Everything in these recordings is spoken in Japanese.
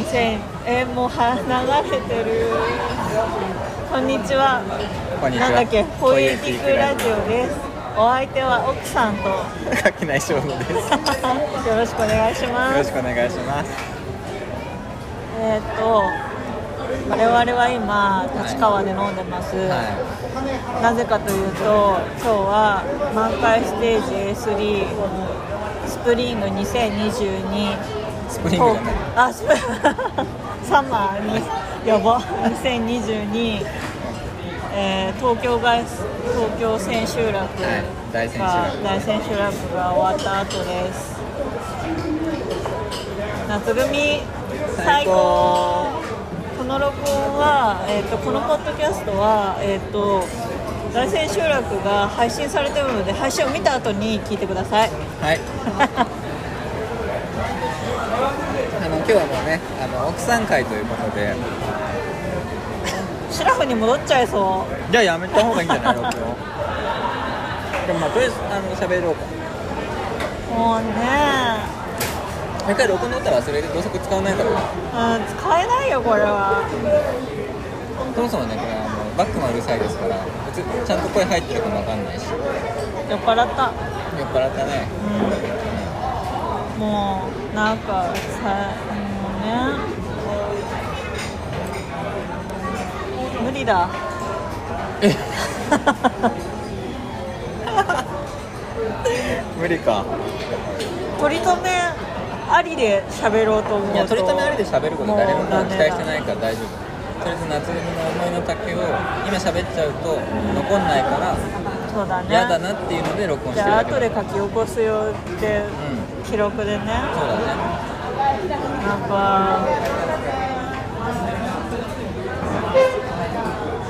2000えもうは流れてる。こんにちは。こんにちは。なんだっけ？ポエティックラジオです。お相手は奥さんと。よ垣内翔吾です。よろしくお願いします。ろしくお願いします。えーっと我々は今立川で飲んでます、はなぜかというと今日は満開ステージ A3 スプリング2022いスプリングだ。ねあスプ サマーにやば。2022、えー東京外東京千秋楽が、はい。大千秋楽。が終わった後です。夏組最高。この録音は、えー、とこのポッドキャストは、えー、と大千秋楽が配信されてるので配信を見た後に聞いてください。はい 日はもうねあの奥さん会ということで。シラフに戻っちゃいそう。じゃあやめた方がいいんじゃない録音でもまあとりあえずあの喋ろうか。もうね。一回録音取ったらそれで同速使わないから。うん使えないよこれは。そもそもねこれあのバックもうるさいですからちゃんと声入ってるかもわかんないし。酔っ払った。酔っ払ったね。うん。もうなんかさね。無理だ。無理か。取り留めありで喋ろうと思うと。いや取り留めありで喋ること誰も期待してないから大丈夫。とりあえず夏組の思いの丈を今喋っちゃうと残んないからそうだね。嫌だなっていうので録音しじゃあてるだけだ。後で書き起こすよってうん。記録でね。そうだねなんか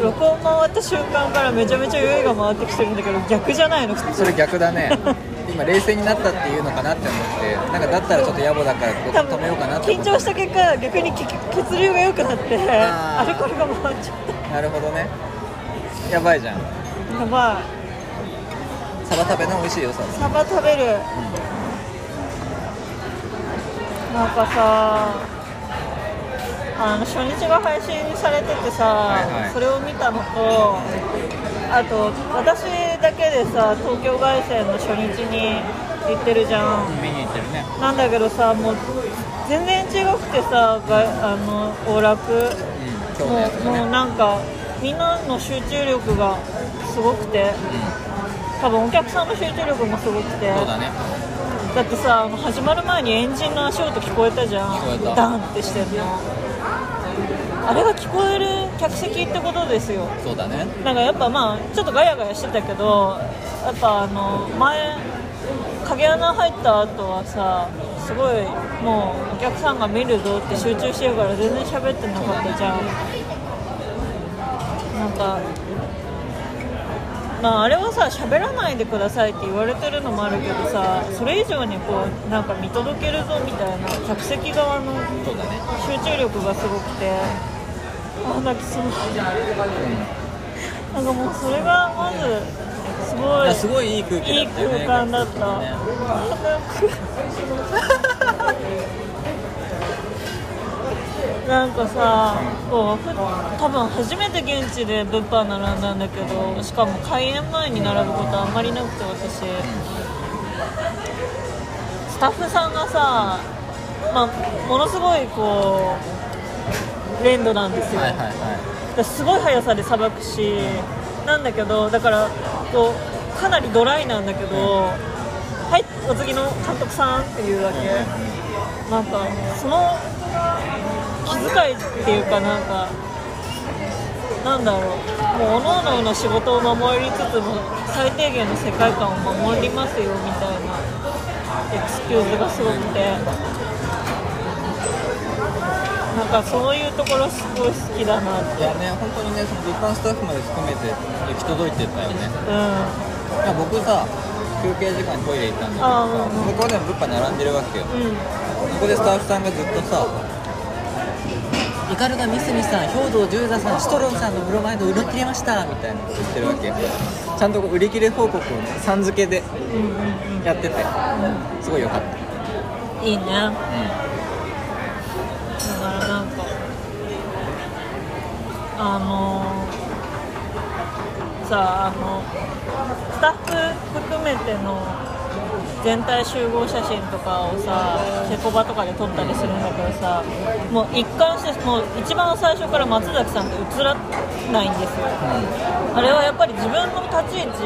録音回った瞬間からめちゃめちゃ酔いが回ってきてるんだけど逆じゃないの？普通それ逆だね。今冷静になったっていうのかなって思って。なんかだったらちょっと野暮だから止めようかなって思緊って。張した結果逆に血血流が良くなってアルコールが回っちゃっなるほどね。やばいじゃん。たやばサバ食べな美味しいよサいサバ食べるなんかさあの初日が配信されててさ、はいはい。それを見たのとあと私だけでさ東京凱旋の初日に行ってるじゃん。バ見に行ってるね。なんだけどさもう全然違くてさがあの往楽うんもうもうなんかみんなの集中力がすごくて。多分お客さんの集中力もすごくて。うんそうだねだってさ始まる前にエンジンの足音聞こえたじゃん。ダンってしてるの。あれが聞こえる客席ってことですよ。そうだね。なんかやっぱまあちょっとガヤガヤしてたけどやっぱあの前影穴入った後はさすごいもうお客さんが見るぞって集中してるから全然喋ってなかったじゃん。なんかまああれはさ喋らないでくださいって言われてるのもあるけどさそれ以上にこうなんか見届けるぞみたいな客席側の集中力がすごくてあ泣きそうなんかもうそれがまずすごいすごいいい空間だった、ね なんかさ、こうふ多分初めて現地で物販並んだんだけどしかも開演前に並ぶことあんまりなくて私、スタッフさんがさ、まあ、ものすごいこう連動なんですよ、はいはいはすごい速さでさばくしなんだけどだからこうかなりドライなんだけど「はいお次の監督さん」っていうだけ。なんかその気遣いっていうかなんかなんだろう。もう各々の仕事を守りつつも最低限の世界観を守りますよみたいなエクスキューズがすごくて。なんかそういうところすごい好きだなって。いいやね本当にねその物販スタッフまで含めて行き届いてたよね。ういや僕さ休憩時間にトイレ行ったんだけどあさうんうん。向こうでも物販並んでるわけよ。んうん。ここでスタッフさんがずっとさイカル三角さん兵藤十座さんシトロンさんのブロマイド売り切れましたみたいなこと言ってるわけ。ちゃんと売り切れ報告をねさん付けでやってて、すごいよかった。いいね、うん、だからなんかあの、さああのスタッフ含めての全体集合写真とかをさケコバとかで撮ったりするんだけどさもう一貫してもう一番最初から松崎さんって映らないんですよ。あれはやっぱり自分の立ち位置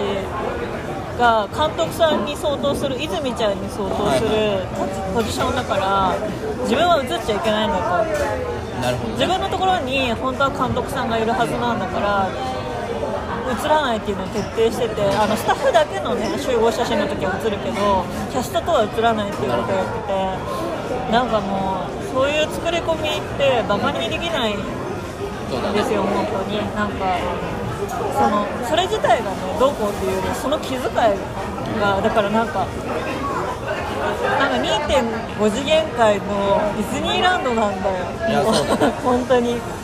が監督さんに相当する泉ちゃんに相当するポジションだから自分は映っちゃいけないんだとなるほど。自分のところに本当は監督さんがいるはずなんだから映らないっていうのを徹底しててあのスタッフだけの、ね、集合写真の時は映るけどキャストとは映らないっていうことをやっててなんかもうそういう作り込みってバカにできないんですよ本当に。なんかそのそれ自体がねどうこうっていうよりその気遣いがだからなんかなんか2.5次元界のディズニーランドなんだよ。本当に。本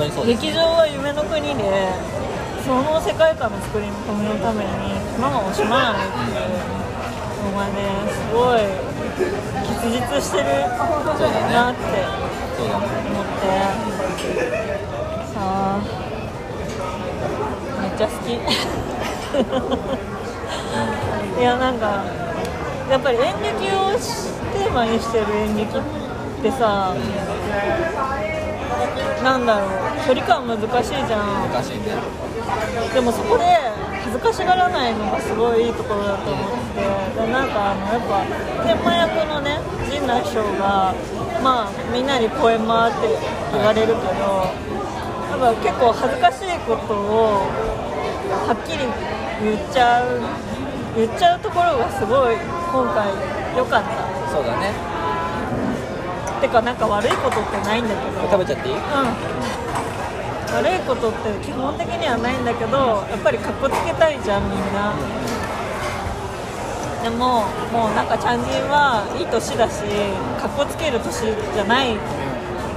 当にそうです劇場は夢の国でその世界観の作り込みのために手間が惜しまないっていうのがねすごい結実してるなって思って。さあめっちゃ好き。いやなんかやっぱり演劇をテーマにしてる演劇ってさなんだろう。距離感難しいじゃん。難しいね。でもそこで恥ずかしがらないのがすごいいいところだと思って。でなんかあのやっぱ天満役のね陣内師匠がまあみんなに公演回って言われるけどやっぱ結構恥ずかしいことをはっきり言っちゃう言っちゃうところがすごい今回良かった。そうだねてかなんか悪いことってないんだけど。食べちゃっていい？うん。悪いことって基本的にはないんだけどやっぱりかっこつけたいじゃんみんな。でももうなんかチャンジンはいい年だしかっこつける年じゃない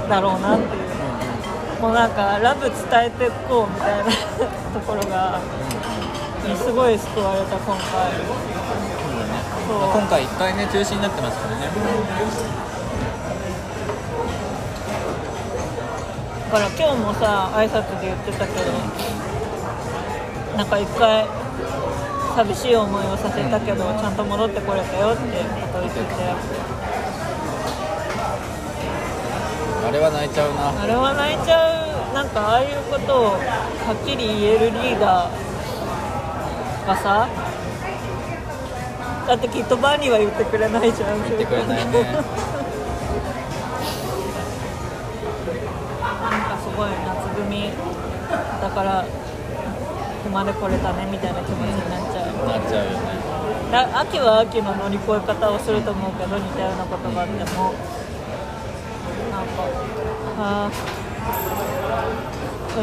だろうなっていう。もうなんかラブ伝えてこうみたいな ところがすごい救われた今回。そう今回1回ね中止になってますからねから今日もさ挨拶で言ってたけどなんか一回寂しい思いをさせたけどちゃんと戻ってこれたよってことを言ってて。あれは泣いちゃうな。あれは泣いちゃう。なんかああいうことをはっきり言えるリーダーがさだってきっとバーには言ってくれないじゃん。言ってくれないねだからここまで来れたねみたいな気持ちになっちゃう。なっちゃうよね。だ秋は秋の乗り越え方をすると思うけど似たようなことがあっても。なんかあーう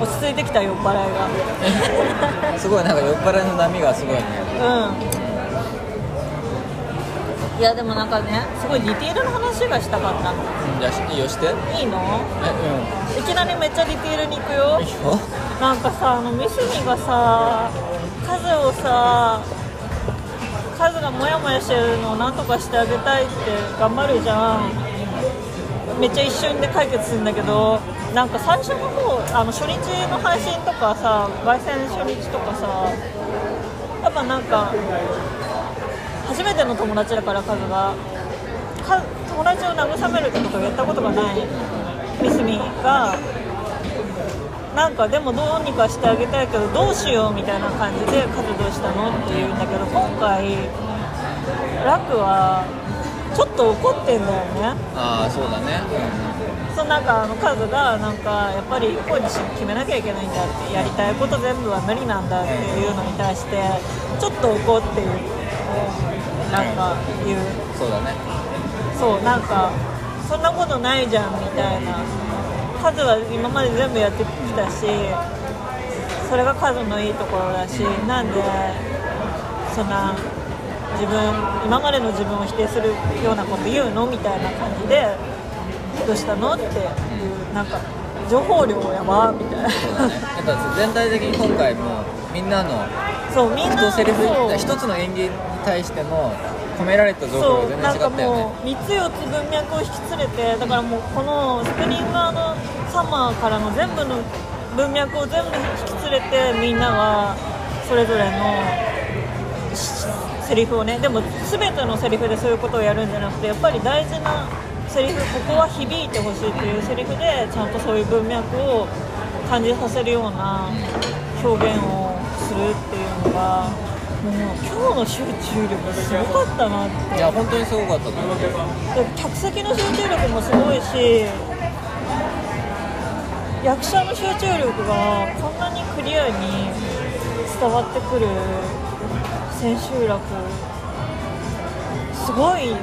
ん。落ち着いてきた酔っ払いが。すごいなんか酔っ払いの波がすごいね。うんいやでもなんかねすごいディテールの話がしたかった。のうんじゃあいいよして。えいいの？ういきなりめっちゃディテールに行くよ。んいいよ。なんかさあのミスミがさ数をさ数がモヤモヤしてるのをなんとかしてあげたいって頑張るじゃん。めっちゃ一瞬で解決するんだけどなんか最初の方あの初日の配信とかさ凱旋初日とかさやっぱなんか初めての友達だから数が。か友達を慰めるってことをやったことがない。ミスミが。なんかでもどうにかしてあげたいけどどうしようみたいな感じで「カズどうしたの?」って言うんだけど今回ラクはちょっと怒ってんだよね。ああそうだね。そうなんかあのカズがなんかやっぱりこうにし決めなきゃいけないんだってやりたいこと全部は無理なんだっていうのに対してちょっと怒ってるなんか言う。うんそうだね。そうなんかそんなことないじゃんみたいな。数は今まで全部やってきたしそれが数のいいところだしなんでそんな自分今までの自分を否定するようなこと言うのみたいな感じでどうしたのっていうなんか情報量やばみたいな。ね。やっぱ全体的に今回もみんなのそうみんな一セリフ一つの演技に対しての込められた情報が全なんか然違ったよね。もう3つ4つ文脈を引き連れてだからもうこのスプリンガーのサマーからの全部の文脈を全部引き連れてみんながそれぞれのしセリフをね。でも全てのセリフでそういうことをやるんじゃなくてやっぱり大事なセリフここは響いてほしいっていうセリフでちゃんとそういう文脈を感じさせるような表現をするっていうのがもう今日の集中力すごかったなって。いや本当にすごかったと思客席の集中力もすごいし役者の集中力がこんなにクリアに伝わってくる千秋楽すごいよ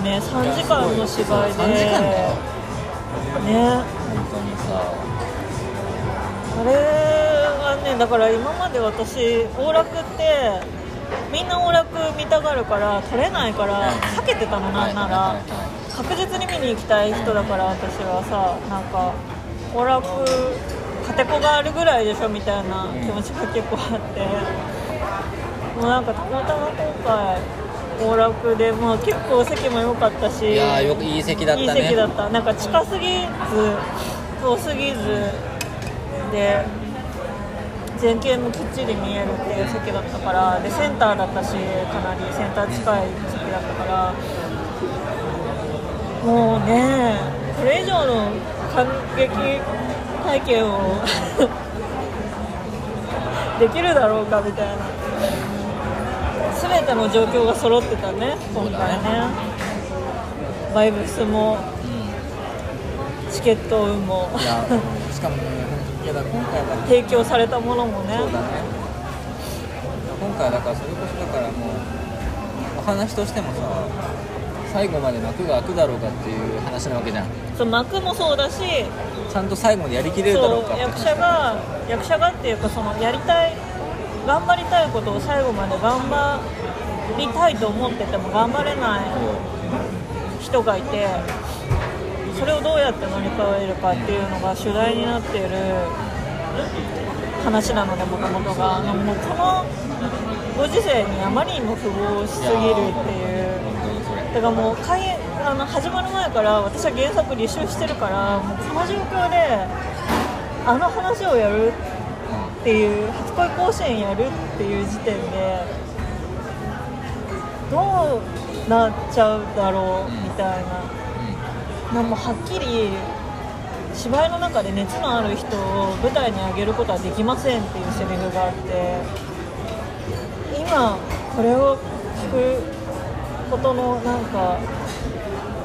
ね。3時間の芝居で。そう3時間だよね。本当にさ。あれはねだから今まで私往楽ってみんな往楽見たがるから撮れないから避けてたのなんなら。確実に見に行きたい人だから私はさなんか往楽カテコがあるぐらいでしょみたいな気持ちが結構あって。もうなんかたまたま今回往楽で、まあ、結構席も良かったしいやーよくいい席だったね。いい席だった。なんか近すぎず遠すぎずで前景もきっちり見えるっていう席だったからでセンターだったしかなりセンター近い席だったからもうねこれ以上の感激体験を できるだろうかみたいな。全ての状況が揃ってたね今回ね。バイブスもチケット運も。いやしかもねいやだ今回は提供されたものもね。そうだね。今回だからそれこそだからもうお話としてもさ最後まで幕が開くだろうかっていう話なわけじゃん。そう幕もそうだしちゃんと最後までやりきれるだろうか。そう役者が役者がっていうかそのやりたい頑張りたいことを最後まで頑張りたいと思ってても頑張れない人がいてそれをどうやって乗り越えるかっていうのが主題になっている話なのでもともとがもうこのご時世にあまりにも符合しすぎるっていうだからもう開演あの始まる前から私は原作履修してるからもうこの状況であの話をやるっていう初恋甲子園やるっていう時点でどうなっちゃうだろうみたいな。なんもはっきり芝居の中で熱のある人を舞台に上げることはできませんっていうセリフがあって今これを聞くことのなんか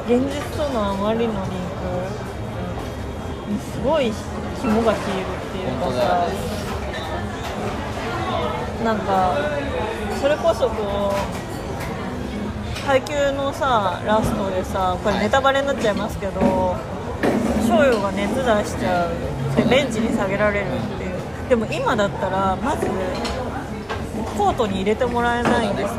現実とのあまりのリンクにすごい肝が冷えるっていうかさなんかそれこそこう配給のさラストでさこれネタバレになっちゃいますけど翔陽が熱出しちゃう。でベンチに下げられるっていう。でも今だったらまずコートに入れてもらえないんです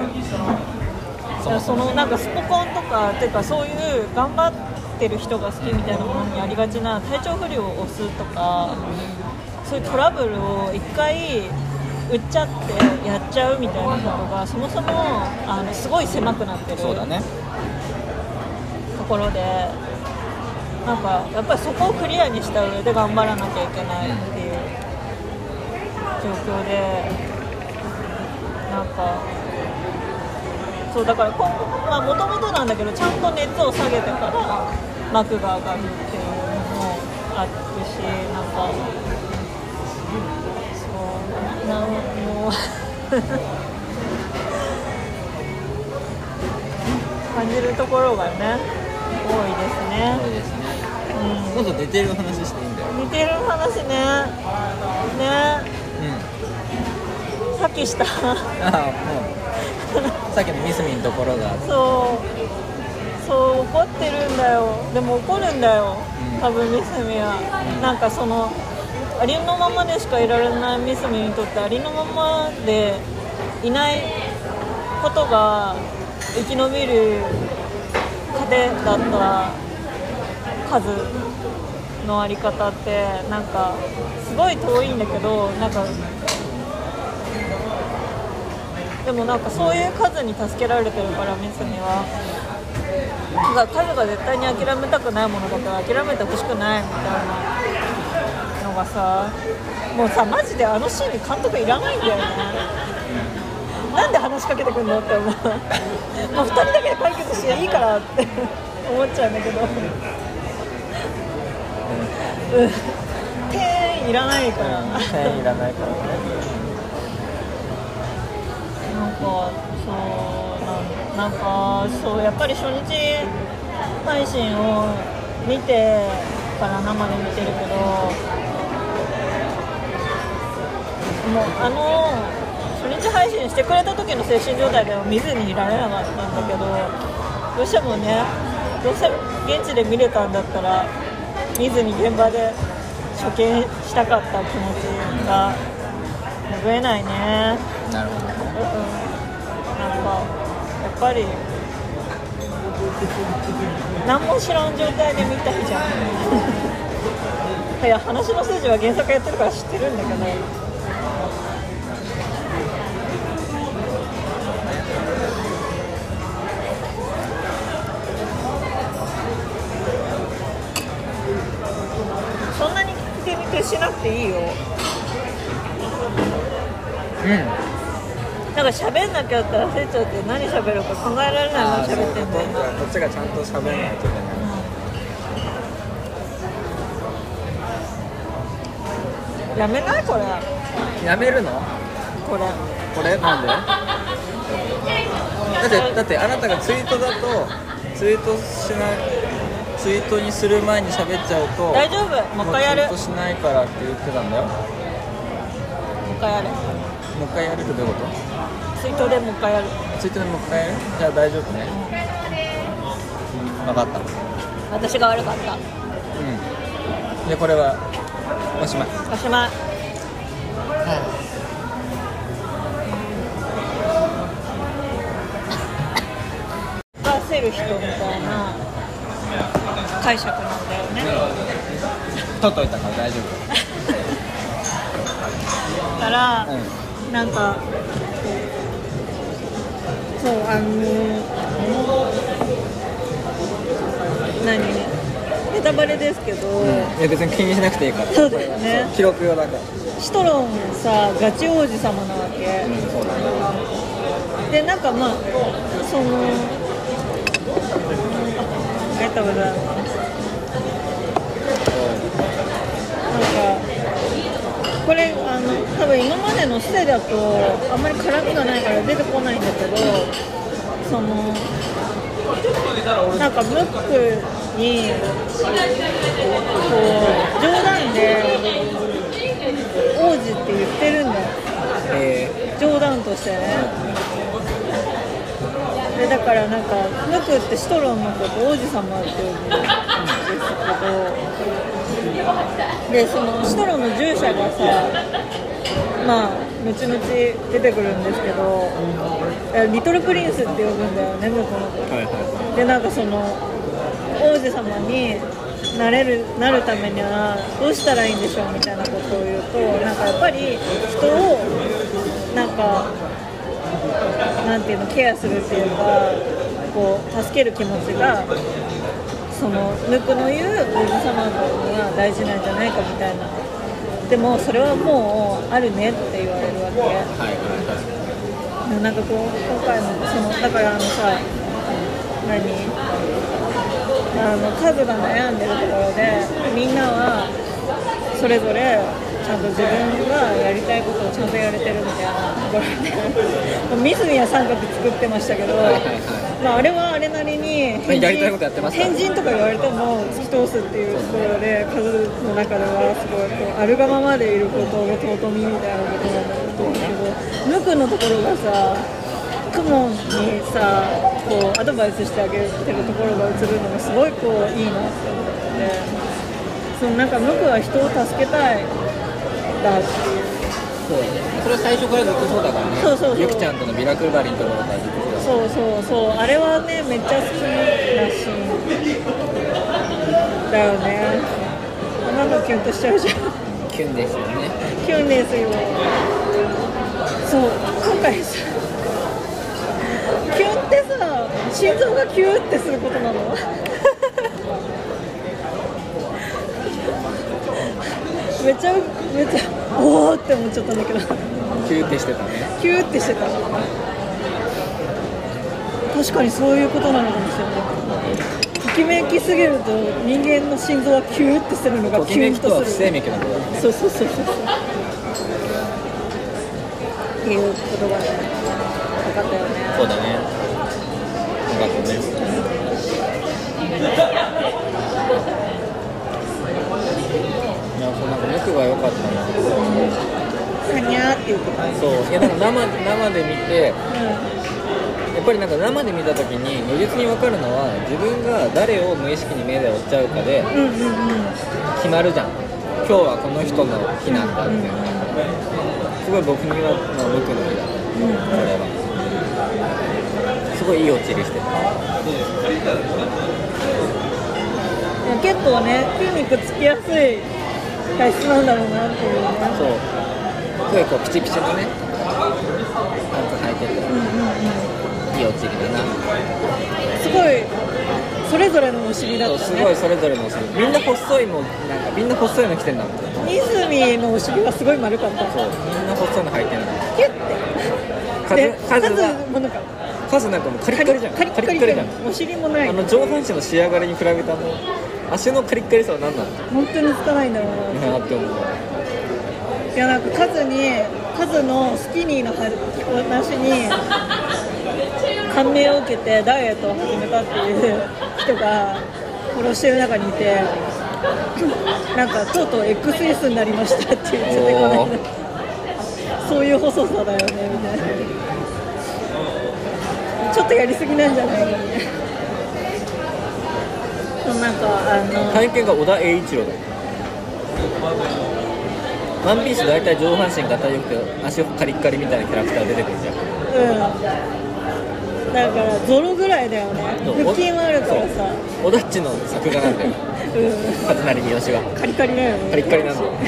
よ。そのなんかスポコンとかっていうかそういう頑張ってる人が好きみたいなものにありがちな体調不良を押すとかそういうトラブルを一回売っちゃってやっちゃうみたいなことがそもそもあのすごい狭くなってるそうだね。ところでなんかやっぱりそこをクリアにした上で頑張らなきゃいけないっていう状況でなんかそうだから今後まあもともとなんだけどちゃんと熱を下げてから幕が上がるっていうのもあるしなんかなんもう 感じるところがね多いですね。そうですね。うん今度出てる話していいんだよ。似てる話ね。ね。うん。さっきした。ああもう。さっきのミスミンのところが。そう。そう怒ってるんだよ。でも怒るんだよ。うん。多分ミスミは、なんかそのありのままでしかいられないミスミにとってありのままでいないことが生き延びる糧だった数のあり方ってなんかすごい遠いんだけどなんかでもなんかそういう数に助けられてるからミスには。だから数が絶対に諦めたくないものだから諦めてほしくないみたいながさもうさマジであのシーンに監督いらないんだよね。なんで話しかけてくんのって思う。もう2人だけで解決していいからって思っちゃうんだけど。うん。店員いらないから。うん点いらないからね。なんかそうなんなんかそうやっぱり初日配信を見てから生で見てるけどもうあの初日配信してくれた時の精神状態では見ずにいられなかったんだけどどうしてもねどうせ現地で見れたんだったら見ずに現場で初見したかった気持ちが拭えないね。なるほど。ねうん。なんかやっぱり何も知らん状態で見たいじゃん。いや話の筋は原作やってるから知ってるんだけどしなくていいよ。うん。なんか喋んなきゃって焦っちゃって何喋るか考えられない喋ってんだよ。今回こっちがちゃんと喋らないといけない。うんやめないこれ。やめるの？これ。これ？なんで？だってだってあなたがツイートだとツイートしないツイートにする前に喋っちゃうと大丈夫。もう一回やる。もツイートしないからって言ってたんだよ。もう一回やる。う一回やるってどういうこツイートでもう一回やる。とツイートでもう一回やる？じゃあ大丈夫ね。分かった。私が悪かった。うん。でこれはおしまいおしまい。焦る人解釈なんだよね。取っといたから大丈だから、夫うん。なんかそうあの何？ネタバレですけど、いや別に気にしなくていいから。そうだよね。記録用だから。シトロンさガチ王子様なわけ、うんそうだ。ねでなんかまあそのあありがとうございまこれあの多分今までのステだとあんまり絡みがないから出てこないんだけどそのなんかムックにこう冗談で王子って言ってるんだよ。え。冗談としてねでだからなんかムクってシトロンのこと王子様って呼ぶんですけどでそのシトロンの従者がさまあ後々出てくるんですけどえリトルプリンスって呼ぶんだよね向こうのことー、はいはでなんかその王子様になれるなるためにはどうしたらいいんでしょうみたいなことを言うとなんかやっぱり人をなんかなんていうのケアするっていうかこう助ける気持ちがそのヌクの言う王子様のが大事なんじゃないかみたいなでもそれはもうあるねって言われるわけ。はいなんかこう今回のそのだからあのさ何？あの数が悩んでるところでみんなはそれぞれちゃんと自分がやりたいことをちゃんとやれてるみたいなところでミスミは三角作ってましたけど、まあ、あれはあれなりにまあやりたいことやってますから。変人とか言われても突き通すっていうところで数の中ではすごいこうあるがままでいることが尊みみたいなことなんだと思うけど無垢のところがさクモンにさこうアドバイスしてあげてるところが映るのがすごいこういいなって思って。そのなんか無垢は人を助けたいっていうそうそれは最初からずっとそうだからね。そうそうそう。ゆきちゃんとのビラ配りのところからずっとそうだそうそうそう。あれはねめっちゃ好きだし。だよね。なんかキュンとしちゃうじゃん。キュンですよね。キュンですよ。そう。今回さキュンってさ心臓がキューってすることなの？めっちゃめっちゃおおって思っちゃったんだけど。キューってしてたね。キューってしてた。確かにそういうことなのかもしれない。ときめきすぎると人間の心臓はキューってするのがとキきめきとするね。そうそうそうそう。っていうことがね分かったよね。そうだね。よかったね僕が良かったな。はにゃーっていうこ。とそういやなんか生生で見てやっぱりなんか生で見た時に如実に分かるのは自分が誰を無意識に目で追っちゃうかでうんうんうん。うん決まるじゃん。今日はこの人の日なんだって。いうのがすごい僕には、まあ、僕の日だ。これは。すごいいい落ちりしてたいや結構ね筋肉つきやすい体質なんだろうなっていうね。そう。すごいこうピチピチのねパンツ履いててうんうんうん。いい落ちりだな。すごいそれぞれのお尻だったね。すごいそれぞれのお尻。みんな細いのなんかみんな細いの着てんだもん。泉のお尻はすごい丸かった。そうみんな細いの履いてんだキュッて。数で数もなんか数なんかもうカリッカリじゃん。カリッカリじゃん。お尻もない。あの上半身の仕上がりに比べたあの足のカリッカリさは何なの？本当につかないんだろうな。なって思ういやなんかカズにカズのスキニーの話に感銘を受けてダイエットを始めたっていう人がフォローしてる中にいてなんかとうとう XS になりましたって言っててこのおー。間そういう細さだよねみたいなちょっとやりすぎなんじゃないのみたいなそうなんかあの体型が小田栄一郎だよ。ワンピース大体上半身が良くて足カリッカリみたいなキャラクター出てくるじゃん。うん。だからゾロぐらいだよね。そう腹筋はあるからさ。小田っちの作画なんだよ。うん。勝成三好は。カリカリだよね。カリッカリなんだよ。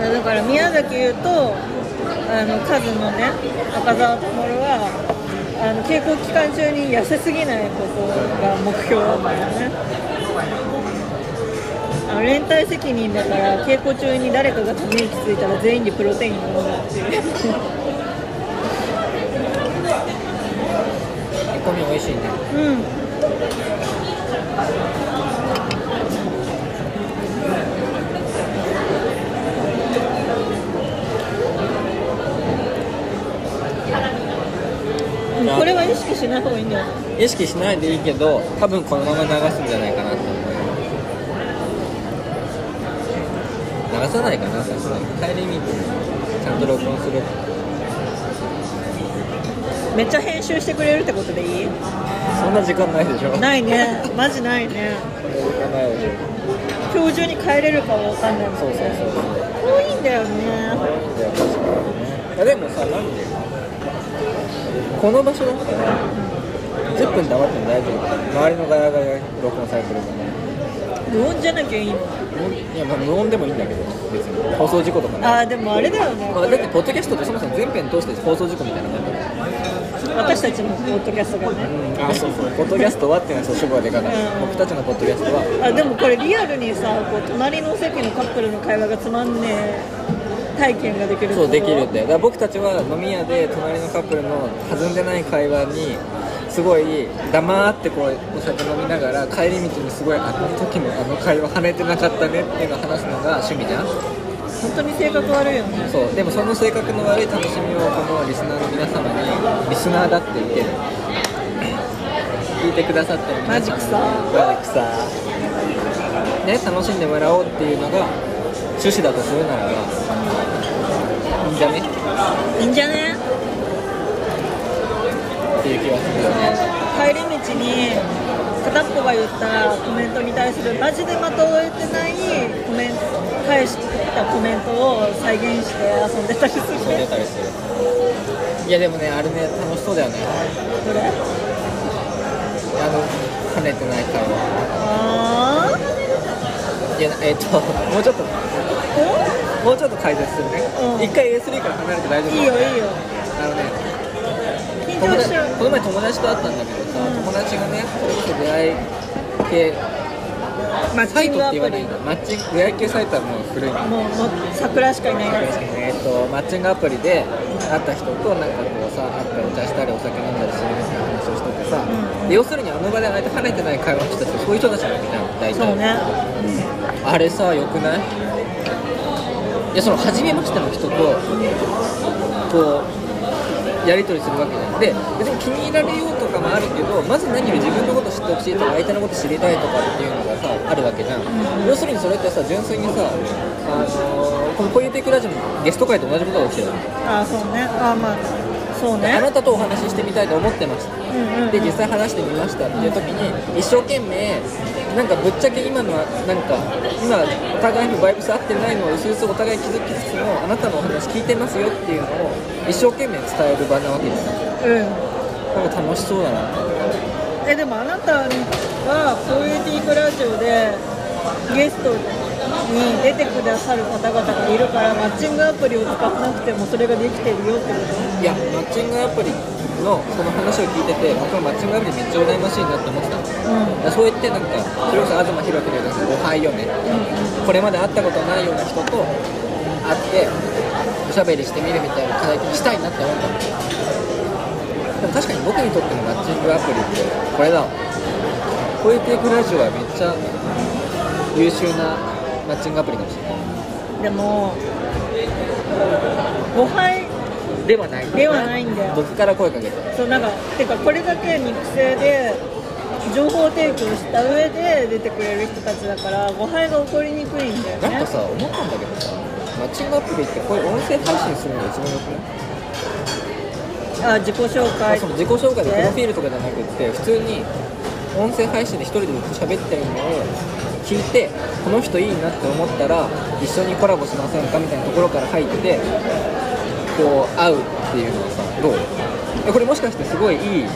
だから宮崎言うとあのカズのね赤澤智はあの稽古期間中に痩せすぎないことが目標なんだよね。あの連帯責任だから稽古中に誰かがため息ついたら全員でプロテイン飲むって。いう煮込み美味しいね。うんうんこれは意識しない方がいいんだよ。意識しないでいいけど多分このまま流すんじゃないかなと思う。流さないかなさすがに。帰り道ちゃんと録音する。めっちゃ編集してくれるってことでいい？そんな時間ないでしょ。ないね。マジないね。ないでしょ。今日中に帰れるかわかんないもんそうそうそう。遠いんだよね。いや確かにね。でもさなんでこの場所？だったら10分黙っても大丈夫。周りのガヤガヤ録音されてるから。無音じゃなきゃいいの？いやまあ無音でもいいんだけど別に。放送事故とかね。あーでもあれだよね。まあ、だってポッドキャストってそもそも全編通して放送事故みたいなもんだから私たちのポッドキャストがね。あそうそう。ポッドキャストはっていうのはそう主語がでかかったうん。僕たちのポッドキャストは。あでもこれリアルにさこう隣の席のカップルの会話がつまんねえ体験ができるそうできるんでだよ。だから僕たちは飲み屋で隣のカップルの弾んでない会話にすごい黙ってこうお酒飲みながら帰り道にすごいあの時のあの会話跳ねてなかったねっていうのを話すのが趣味じゃん。本当に性格悪いよね。そう。でもその性格の悪い楽しみをこのリスナーの皆様にリスナーだって言ってる。聞いてくださってるマジくさマジくさね楽しんでもらおうっていうのが趣旨だとするならばじゃね？いいんじゃね？っていう気はするよね帰り道に片っぽが言ったコメントに対するマジでまとえてないコメント返したコメントを再現して遊んでたりする。そう出ねたりするいやでもねあれね楽しそうだよね。どれあの跳ねてない会話あいやえっ、ともうちょっと。ーもうちょっと解説するね。うん。一、回 A3 から離れて大丈夫おいいよいいよ。あのねこの前友達と会ったんだけどさ、うん。友達がねそれこそ出会い系マッサイトって言わないんだ。マッチング出会い系サイトはもう古い。のもうもう桜しかいないやえー、とマッチングアプリで会った人となんかこうさ会ってお茶したりお酒飲んだりするみたいな話をしててさ、うん。要するにあの場で相手跳ねてない会話の人たちってそういう人たちなんだよ大体。つそうね。あれさよくない？いやその初めましての人とこうやり取りするわけじゃんで別に気に入られようとかもあるけどまず何より自分のこと知ってほしいとか相手のこと知りたいとかっていうのがさあるわけじゃん、要するにそれってさ純粋にさあのーこの「ポイエティックラジオ」のゲスト会と同じことが起きてるあそうね。あまあそうね。あなたとお話ししてみたいと思ってましたうんうんうん。で実際話してみましたっていう時に一生懸命なんかぶっちゃけ今のはなんか今お互いにバイブス合ってないのをうすうすお互い気づきつつもあなたのお話聞いてますよっていうのを一生懸命伝える場なわけじゃん。うん。なんか楽しそうだなえでもあなたはポエティックラジオでゲストに出てくださる方々がいるからマッチングアプリを使わなくてもそれができてるよってこいやマッチングアプリのその話を聞いてて僕はマッチングアプリめっちゃ羨ましいなって思ってたうん。そうやってなんかそれこそ東博樹で言うと「おはようね」これまで会ったことないような人と会っておしゃべりしてみるみたいな課題にしたいなって思ったの。でも確かに僕にとってのマッチングアプリってこれだわ。超えていくラジオはめっちゃ優秀なマッチングアプリかもしれない。でも5杯ではない。ではないんだよ。僕から声かけて。そうなんかてかこれだけ肉声で情報提供した上で出てくれる人たちだから誤配が起こりにくいんだよね。なんかさ思ったんだけどさマッチングアプリってこういう音声配信するのが一番よくない？あ自己紹介。その自己紹介でプロフィールとかじゃなくって普通に音声配信で一人で喋ってるのを聞いてこの人いいなって思ったら一緒にコラボしませんかみたいなところから入ってこう会うっていう。のはさどう？えこれもしかしてすごいいい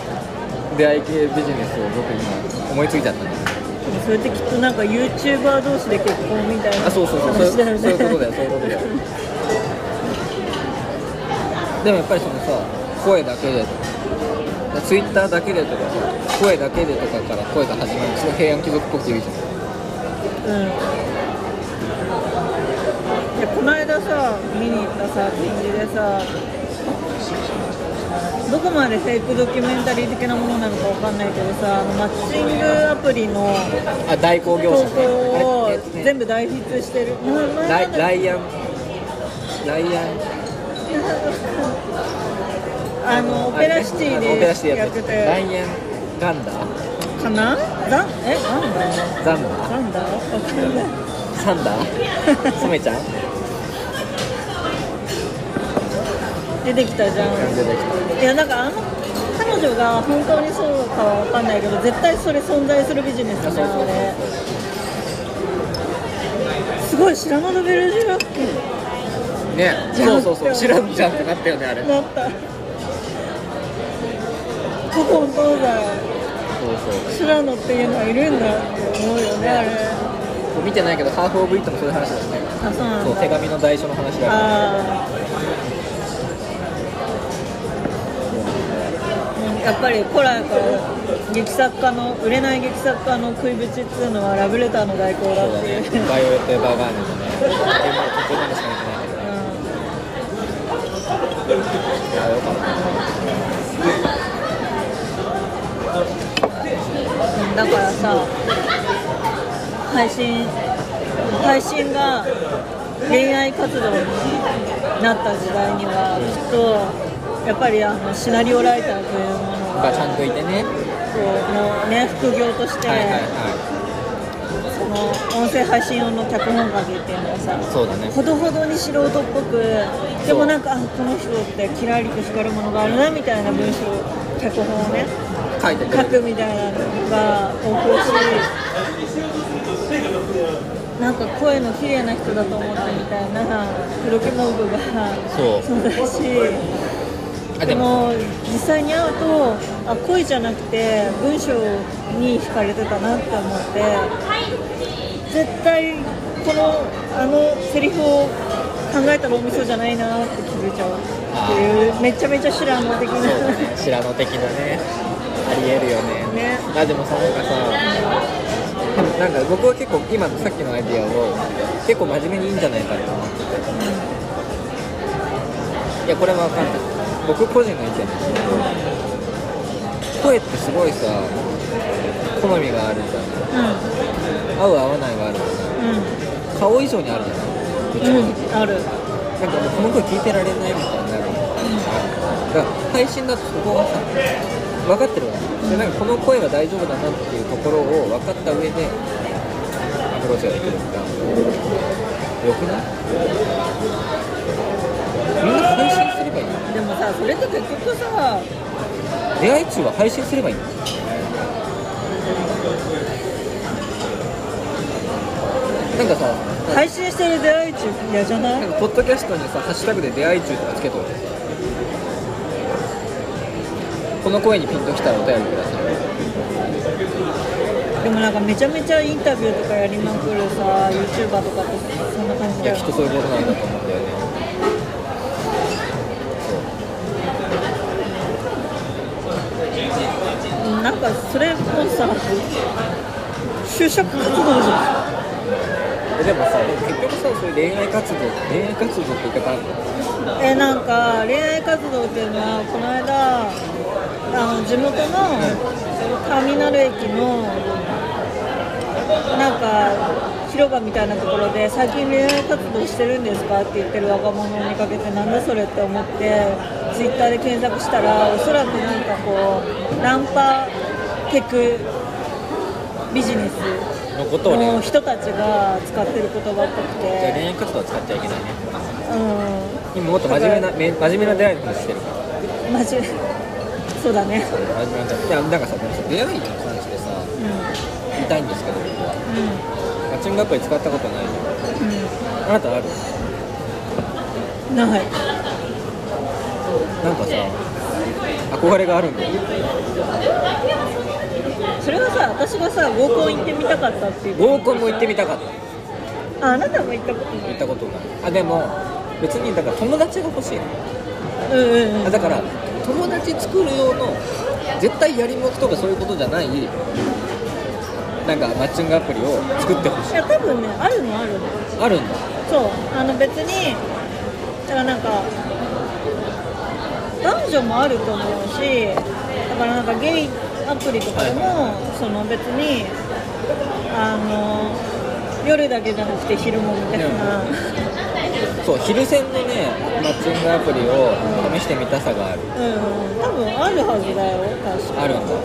出会い系ビジネスを僕今思いついちゃったんですそれってきっとなんか YouTuber 同士で結婚みたいなあそうそうそう。そういうことだよ。そういうことだよ。でもやっぱりそのさ声だけでツイッターだけでとかさ声だけでとかから声が始まる。すごい平安貴族っぽくていいじゃん。うんでこの間さ見に行ったさ展示でさどこまでフェイクドキュメンタリー的なものなのかわかんないけどさあのマッチングアプリのあ代行業投者稿を全部代筆してる。ライライアン。ライアン。あのオペラシティでやっててて。ラてイアンガンダー。かな？ザえなんだザンダー？わかんないサンダーソメちゃん？出てきたじゃん。出てきいやなんかあの彼女が本当にそうかは分かんないけど絶対それ存在するビジネスじゃんあれ。すごい白窓ベルジュラッキね。そうそうそう。知らんじゃんってなったよねあれ。ーなった。古今東西。そうそう。白野っていうのはいるんだって思うよねあれ見てないけどハーフ・オブ・イットもそういう話だしね。あそうなんだ。そう手紙の代書の話だから。あー。うんやっぱり古来から劇作家の売れない劇作家の食いぶちっていうのはラブレターの代行だそうだっていう。ね。バイオレット・エヴァーガーネのね。今途中までしか見てないけどいやよかったうん。だからさ配信配信が恋愛活動になった時代にはきっとやっぱりあのシナリオライターというものががちゃんといてねこうもうね副業として、はいはいはその音声配信用の脚本書きっていうのはさいそうだね。ほどほどに素人っぽくでもなんかあこの人ってキラリと光るものがあるなみたいな文章脚本をね書いてくれ書くみたいなのが多くしなんか声の綺麗な人だと思ったみたいな黒木モグがそう。そうだしでも実際に会う。とあ声じゃなくて文章に惹かれてたなって思って絶対このあのセリフを考えたらお味噌じゃないなって気づいちゃうっていうめちゃめちゃ知らんの的なね白野的なねありえるよねねあでもさなんかさなんか僕は結構今のさっきのアイディアを結構真面目にいいんじゃないかって思ってていやこれは分かんない。僕個人の意見ですけど声ってすごいさ好みがあるじゃん。合う合わないがある。じゃうん。ない顔以上にあるじゃないうん、ある。なんかもうこの声聞いてられないみたいになる。だから配信だとそこがさ分かってるわ。けでなんかこの声は大丈夫だなっていうところを分かった上でアプローチができるからよくない？みんな配信すればいいの？でもさそれって結局さ出会い中は配信すればいいの？なんかさ配信してる出会い中嫌じゃない？なんかポッドキャストにさハッシュタグで出会い中とかつけといて。さこの声にピンときたらお便りください。でもなんかめちゃめちゃインタビューとかやりまくるさ YouTuber とかってそんな感じだよいやきっとそういうことなんだと思うんだよね。うんなんかそれもさ就職活動じゃえでもさでも結局さそういう恋愛活動恋愛活動って言い方あるのんえなんか恋愛活動っていうのはこの間あの地元のターミナル駅のなんか広場みたいなところで最近恋愛活動してるんですかって言ってる若者を見かけてなんだそれって思ってツイッターで検索したらおそらくなんかこうナンパテクビジネスのことを人たちが使ってる言葉っぽくじゃあ恋て、愛活動は使っちゃいけないね。う今もっと真面目なめ真面目な出会いの話してるから。ん、マジそうだね。真面目な出会いいやなんかさでもさ出会いに関してさう言いたいんですけど僕はん、マッチングアプリ使ったことないじゃんあなたある？うん、ない。なんかさ憧れがあるんだよそれはさ、私がさ、合コン行ってみたかったっていう。合コンも行ってみたかったあ、あなたも行ったことない？行ったことないあでも別にだから友達が欲しいのうんうんうん。あだから友達作る用の絶対やりもくとかそういうことじゃないなんかマッチングアプリを作ってほしいいや、多分ね、あるのあるの。あるんだそう、あの別に。だからなんか。男女もあると思うし。だからなんかゲイアプリとかでも、その別に。あの。夜だけじゃなくて昼もみたいな。そう昼戦のねマッチングアプリを試してみたさがある。うん、多分あるはずだよ、確かあるんだう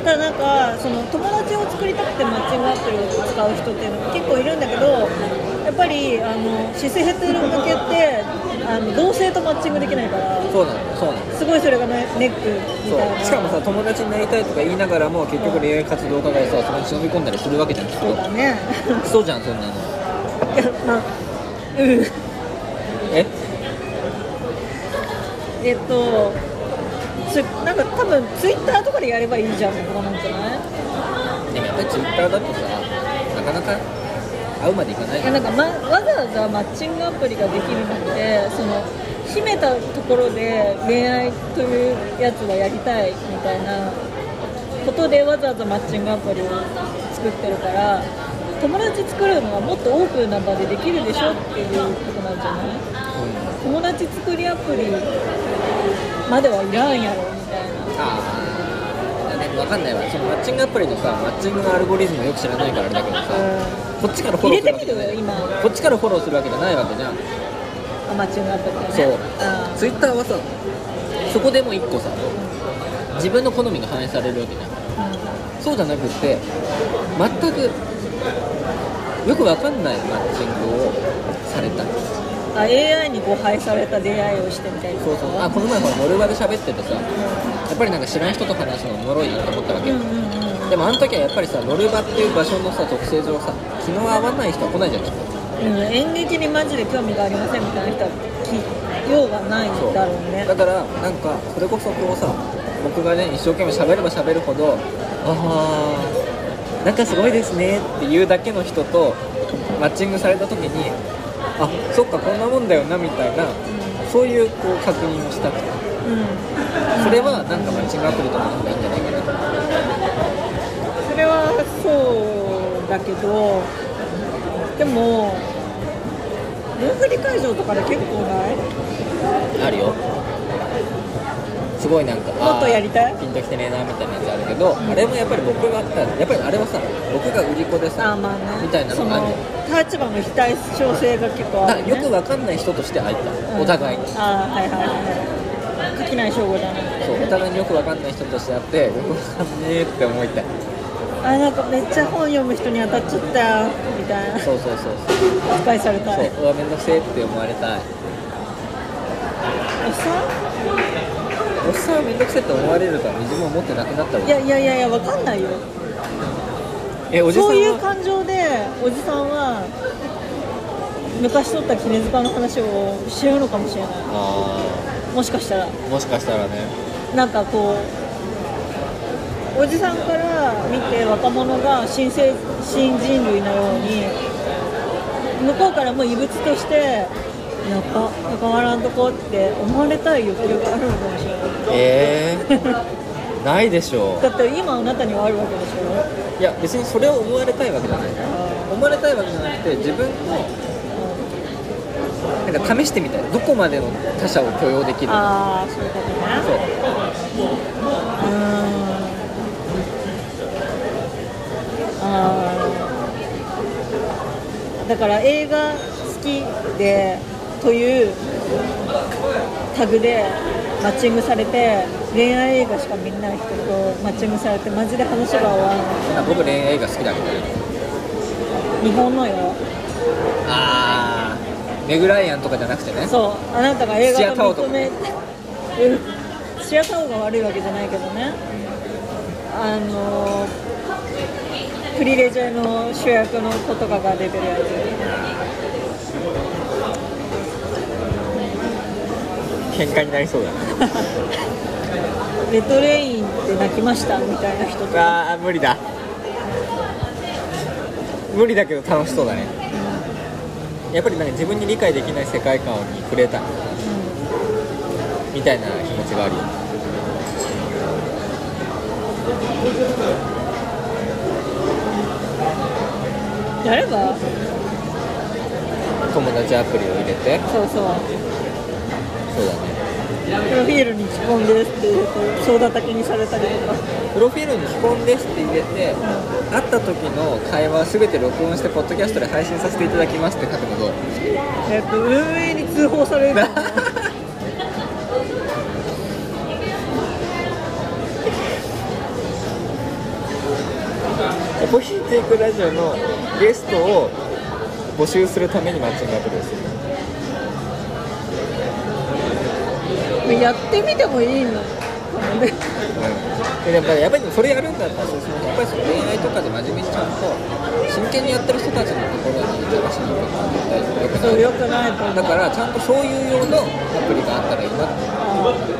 ん、ただなんかその友達を作りたくてマッチングアプリを使う人っていうのが結構いるんだけどやっぱりあのシスヘテル向けってあの同性とマッチングできないからそうなのそうなの。すごいそれがねネックみそたいな。う。しかもさ友達になりたいとか言いながらも結局恋愛活動家がさそこに忍び込んだりするわけじゃんきっと。そうだね。クソじゃんそんなの。いやまあうんええっとつなんか多分ツイッターとかでやればいいじゃんとかなんじゃない？でもやっぱりツイッターだとさなかなか会うまでいかない。いやなんか、ま、わざわざマッチングアプリができるのってその秘めたところで恋愛というやつはやりたいみたいなことでわざわざマッチングアプリを作ってるから友達作るのはもっとオープンな場でできるでしょっていうことなんじゃない？友達作りアプリまではいらんやろみたいな。ああでも分かんないわ。そのマッチングアプリのさマッチングのアルゴリズムよく知らないからあれだけどさ、こっちからフォローするわけじゃない。こっちからフォローするわけじゃないわけじゃん。あマッチングアプリだね。そう。あツイッターはさそこでも一個さ自分の好みが反映されるわけじゃん。そうじゃなくって全くよくわかんないマッチングをされたあ AI に誤配された出会いをしてみたいな。そうそう。あこの前ほらノルマで喋っててさやっぱりなんか知らん人と話すのおもろいなと思ったわけ、うんうんうんでもあの時はやっぱりさノルバっていう場所のさ特性上さ気の合わない人は来ないじゃんきっとうん、演劇にマジで興味がありませんみたいな人は聞ようがないそうだろうね。だからなんかそれこそこうさ僕がね一生懸命喋れば喋るほどああなんかすごいですねっていうだけの人とマッチングされた時にあそっかこんなもんだよなみたいなそういうこう確認をしたくてうん。それはなんかマッチングアプリとかの方がいいんじゃないかな。とそれはそうだけどでも分振り会場とかで結構ない？あるよすごいなんかもっとやりたい？ピンときてねえなみたいなやつあるけど、あれもやっぱり僕がやっぱりあれはさ僕が売り子であさーまあね。みたいなのがある立場の非対称性が結構あだる、ね、よくわかんない人として入った、うん。お互いに。ああはいはいはい。垣内翔吾だなそうお互いによくわかんない人としてあってよくわかんねえって思いたい。あなんかめっちゃ本読む人に当たっちゃったよみたいな。そうそうそうそう。扱いされたい。そううわめんどくせえって思われたい。おっさおっさんはめんどくせえって思われるから自分も持ってなくなったわんいやいやいやいやわかんないよ。えおじさんは？そういう感情でおじさんは昔撮った絹塚の話をしてるのかもしれない。あもしかしたら。あもしかしたらね。なんかこうおじさんから見て若者が新生新人類のように向こうからもう異物としてやっぱ関わらんとこって思われたい欲求があるのかもしれない。えー、ないでしょだって今あなたにはあるわけでしょ。ういや別にそれを思われたいわけじゃない。思われたいわけじゃなくて自分のなんか試してみたい。どこまでの他者を許容できるのああそういうことね。そう。うーん。あー。だから映画好きでというタグでマッチングされて恋愛映画しか見ない人とマッチングされてマジで話が終わらないまあ僕恋愛映画好きだけど。ね日本のよ。ああメグライアンとかじゃなくてね。そう。あなたが映画が土屋太鳳とか。認めうん 土屋太鳳が悪いわけじゃないけどね。あのプリレジェの主役の子とかが出てるや喧嘩になりそうだねつレッドレインで泣きましたみたいな人とか。ああ無理だ。無理だけど楽しそうだね。やっぱりなんか自分に理解できない世界観に触れたみたいな気持ちがあるよ。やれば？友達アプリを入れて。そうそうそうだね。プロフィールに既婚ですって言うと総立けにされたりとか。プロフィールに「非婚です」って入れて会った時の会話すべて録音してポッドキャストで配信させていただきますって書くのどう？えっと運営に通報される。かもねポヒーテイクラジオのゲストを募集するためにマッチングアプリをするやってみてもいいのかもやっぱりやっぱりそれやるんだったらそやっぱりその恋愛とかで真面目にちゃんと真剣にやってる人たちのところに邪魔しに行くのは絶対よくないとだからちゃんとそういう用のアプリがあったらいいなって。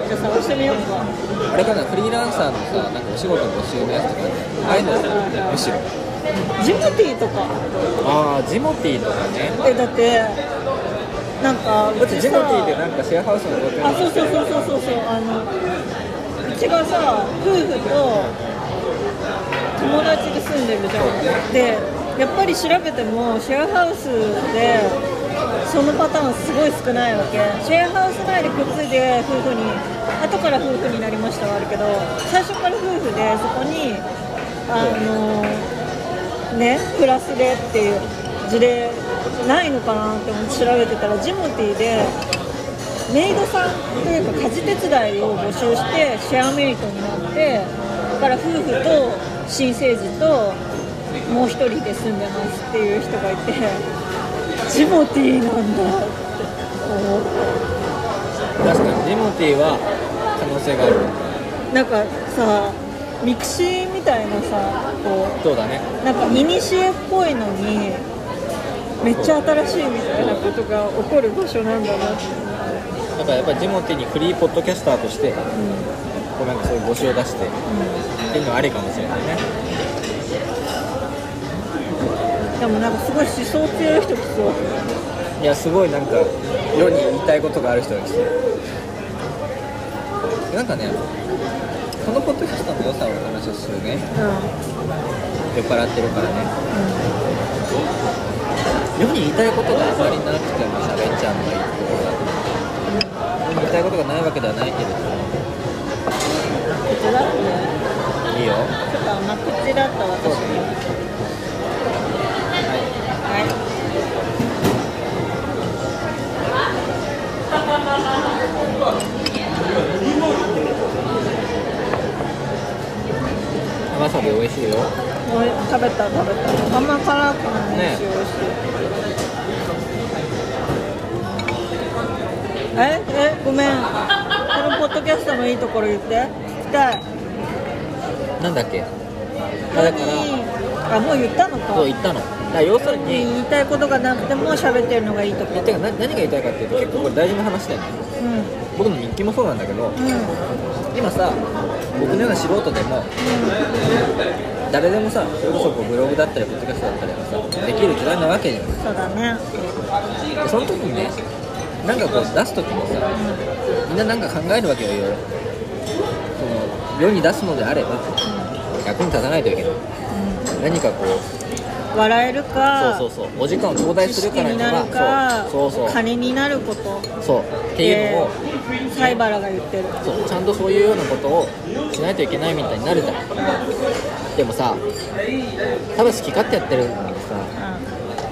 じゃあ探してみようか。あれかなフリーランサーのさなんかお仕事募集のやつとかああいうの。むしろ。ジモティーとか。ああジモティーとかね。えだってなんかだってジモティーでなんかシェアハウスのことあそうそうそうそうそうそう。あのうちがさ夫婦と友達で住んでるじゃんでやっぱり調べてもシェアハウスでそのパターンすごい少ないわけ。シェアハウス内でくっついて夫婦に後から夫婦になりましたはあるけど最初から夫婦でそこにあのねプラスでっていう事例ないのかなって思って調べてたらジモティーでメイドさんというか家事手伝いを募集してシェアメイトになってだから夫婦と新生児ともう一人で住んでますっていう人がいてジモティーなんだって思っ確かにジモティーは可能性がある。たなんかさ mixi みたいなさこそうだね。うなんかイニシエっぽいのにめっちゃ新しいみたいなことが起こる場所なんだなってだからやっぱりジモティーにフリーポッドキャスターとしてうん。こうなんかそういう募集を出してっていうのはありかもしれないね。でもなんかすごい思想強い人来そう。いいやすごいなんか世に言いたいことがある人ですねなんかねこのポッドキャストの良さをお話をするね。う酔っ払ってるからね世に言いたいことがあんまりなくても喋っちゃうのがいいところだ世に言いたいことがないわけではないけれどもだっていいよちょっと甘口だった私はいわさび美味しいよ。食べた食べたあんま辛くないねし美味しいええごめんこのポッドキャストのいいところ言って聞きたいなんだっけ？あだからあもう言ったのか。そう言ったの。だ要するに言いたいことがなくても喋ってるのがいいとこえてかな何が言いたいかっていうと結構これ大事な話だよね。うん。僕の日記もそうなんだけどうん。今さ僕のような素人でも誰でもさそれこそこうブログだったりポッドキャストだったりがさできる時代なわけじゃん。そうだね。でその時にねなんかこう出す時にさみんななんか考えるわけよいろいろ。その世に出すのであれば役に立たないといけない。何かこう笑えるかそうそうそうお時間を頂戴知するからに識になるかはそうそうそう。金になること。そう。っていうのを西原が言ってる。そうちゃんとそういうようなことをしないといけないみたいになるじゃんでもさ多分好き勝手やってるのにさ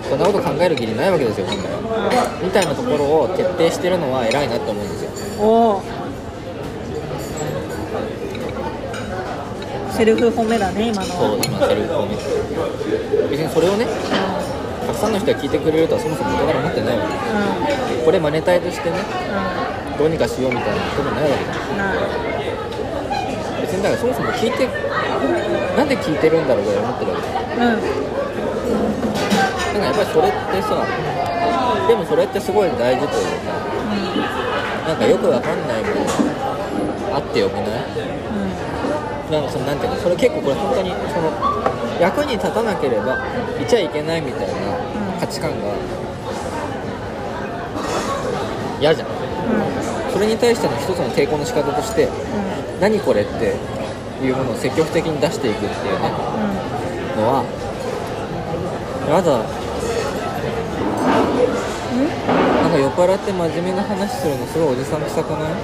そん。なこと考える義理ないわけですよ本来は。みたいなところを徹底してるのは偉いなって思うんですよ。うんおおセルフ褒めだね今のそう今セルフをね別にそれをねたくさんの人が聞いてくれるとはそもそも元から思ってないわけ。うこれマネタイとしてねんうん。どうにかしようみたいなこともないわけじゃんな別にだからそもそも聞いてなんで聞いてるんだろうぐらい思ってるわけうん。なんかやっぱりそれってさでもそれってすごい大事というかなんかよくわかんないものあってよくない？なんかそのなんていうのそれ結構これ本当にその役に立たなければいちゃいけないみたいな価値観が嫌じゃん。それに対しての一つの抵抗の仕方として何これっていうものを積極的に出していくっていうねのはやだなんか酔っ払って真面目な話するのすごいおじさん臭くない？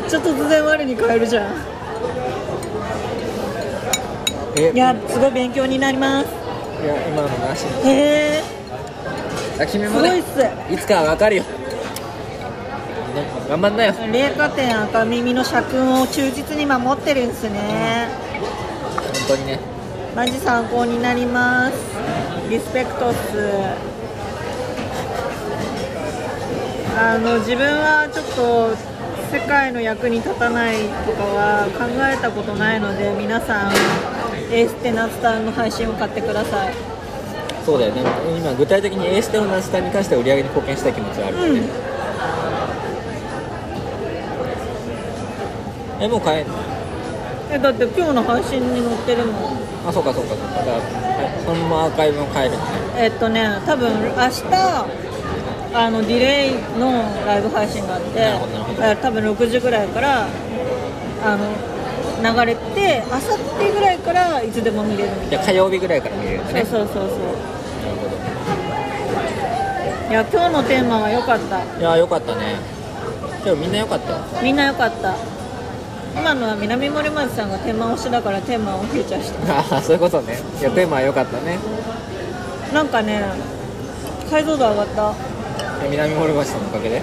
めっちゃ突然我に返るじゃん。え？いやすごい勉強になります。いや今のなし。へえすもねごいっす。いつかは分かるよ、ね、頑張んなよ。麗華店赤耳の社訓を忠実に守ってるんすね。本当にね。マジ参考になります。リスペクトっす。あの自分はちょっと世界の役に立たないとかは考えたことないので皆さんエーステナツタンの配信を買ってください。そうだよね。今具体的にエーステのナスタに関しては売り上げに貢献したい気持ちはあるので、うんえもう買えんの？えだって今日の配信に載ってるもん。あそうかそうかそうか。だからはいそのままアーカイブも買える。のねえっとね多分明日あのディレイのライブ配信があってなるほどなるほど。多分6時ぐらいからあの流れてあさってぐらいからいつでも見れる。みたゃあ火曜日ぐらいから見れるんだな、ね。そうそうそうそう。なるほいや今日のテーマは良かった。どいやよかったね。今日みんなよかった。よみんな良かった今のは南森町さんがテーマ推しだからテーマをフィーチャーしてああそういうことね。いやテーマはよかったね。なんかね解像度上がった。南堀橋さんのおかげで？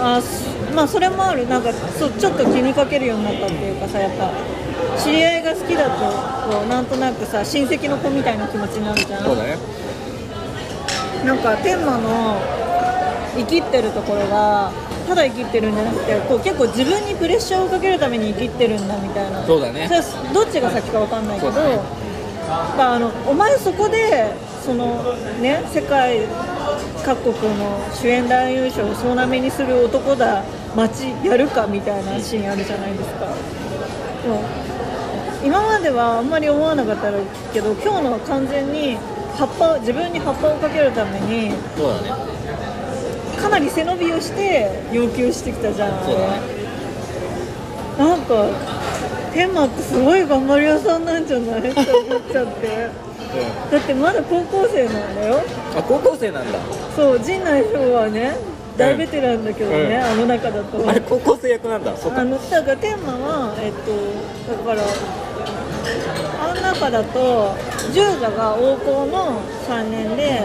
あすまあそれもある。なんかそうちょっと気にかけるようになったっていうかさやっぱ知り合いが好きだとこうなんとなくさ親戚の子みたいな気持ちになるじゃん。そうだね。なんか天満の生きってるところがただ生きってるんじゃなくてこう結構自分にプレッシャーをかけるために生きってるんだみたいな。そうだね。それどっちが先かわかんないけど、ね。まあ、あのお前そこでそのね世界各国の主演男優賞を総なめにする男だ街やるかみたいなシーンあるじゃないですか。でも今まではあんまり思わなかったけど今日のは完全に葉っぱ自分に葉っぱをかけるためにそうだねかなり背伸びをして要求してきたじゃん。そうだね。なんか天馬ってすごい頑張り屋さんなんじゃない？って思っちゃって。だってまだ高校生なんだよ。あ高校生なんだ。そう陣内翔はね大ベテランだけどね、うん。あの中だと。あれ高校生役なんだ。そっか。あのだから天馬はえっとだからあの中だと十座が王校の3年で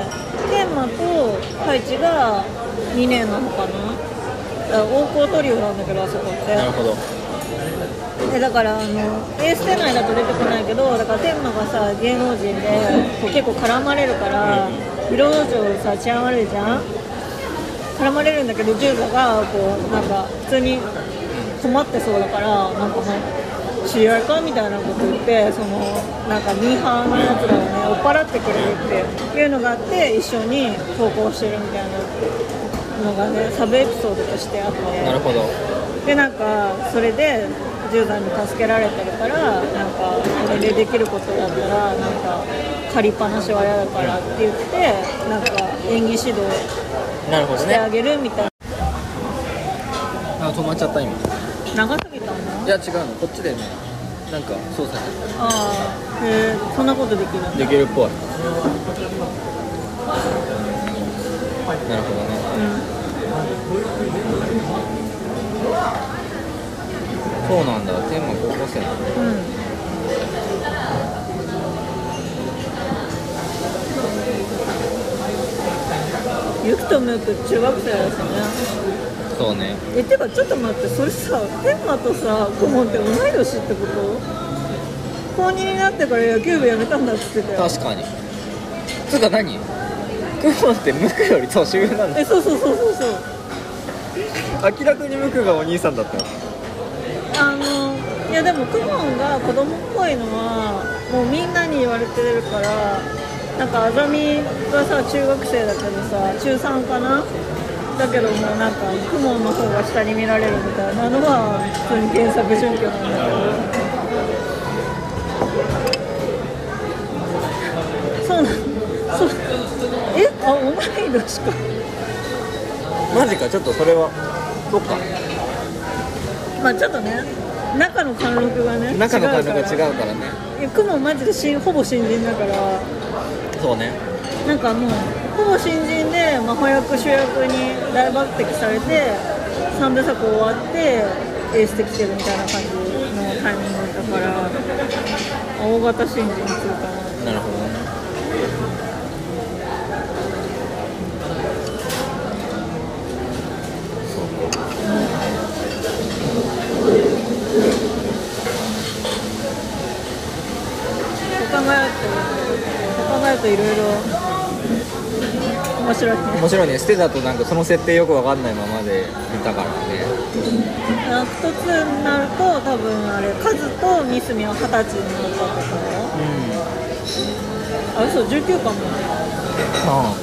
天馬と太一が2年なのかな？だから王校トリオなんだけどあそこって。なるほど。でだからあのエース世代だと出てこないけどだから天馬がさ芸能人でこう結構絡まれるから色道場さ治安悪いじゃん？絡まれるんだけど十座がこうなんか普通に困ってそうだからなんかもう知り合いかみたいなこと言ってそのなんかミーハーのやつらをね追っ払ってくれるっていうのがあって一緒に投稿してるみたいなのがねサブエピソードとしてあって。なるほど。でなんかそれで10代に助けられてるからなんかこれでできることだったらなんか借りっぱなしは嫌だからって言ってなんか演技指導してあねげるみたいあ止まっちゃった今。な長すぎたの？いや違うの。こっちでね。なんか操作。ああへえそんなことできるできるっぽい。なるほどねそうなんだ。天馬高校生なんだ。うん。うんゆきとむく中学生ですよね。そうね。えてかちょっと待って。それさ天馬とさ顧問って同い年ってこと？高2になってから野球部辞めたんだっつってたよ。確かに。つうか何？クモンってムクより年上なんだ。えそうそうそうそうそう明らかにムクがお兄さんだったよ。あのいやでもクモンが子供っぽいのはもうみんなに言われてるからなんかあざみがさ中学生だけどさ中3かな？だけどもうなんかクモンの方が下に見られるみたいなのは普通に原作準拠なんだけど。そうえ？あ同い年か。マジかちょっとそれはそっか。まあちょっとね中の貫禄がね中の感覚が違うから。ね。いや雲マジで新ほぼ新人だから。そうね。なんかもうほぼ新人で魔法役主役に大抜擢されて3部作終わってエースできてるみたいな感じのタイミングだから大型新人っていうかな。なるほどねそう考えるとそう考えるといろいろ面白いね。面白いね。ステだとなんかその設定よくわかんないままで見たからね。アクト2になると多分あれカズとミスミは二十歳になったってことあ嘘19かも。あ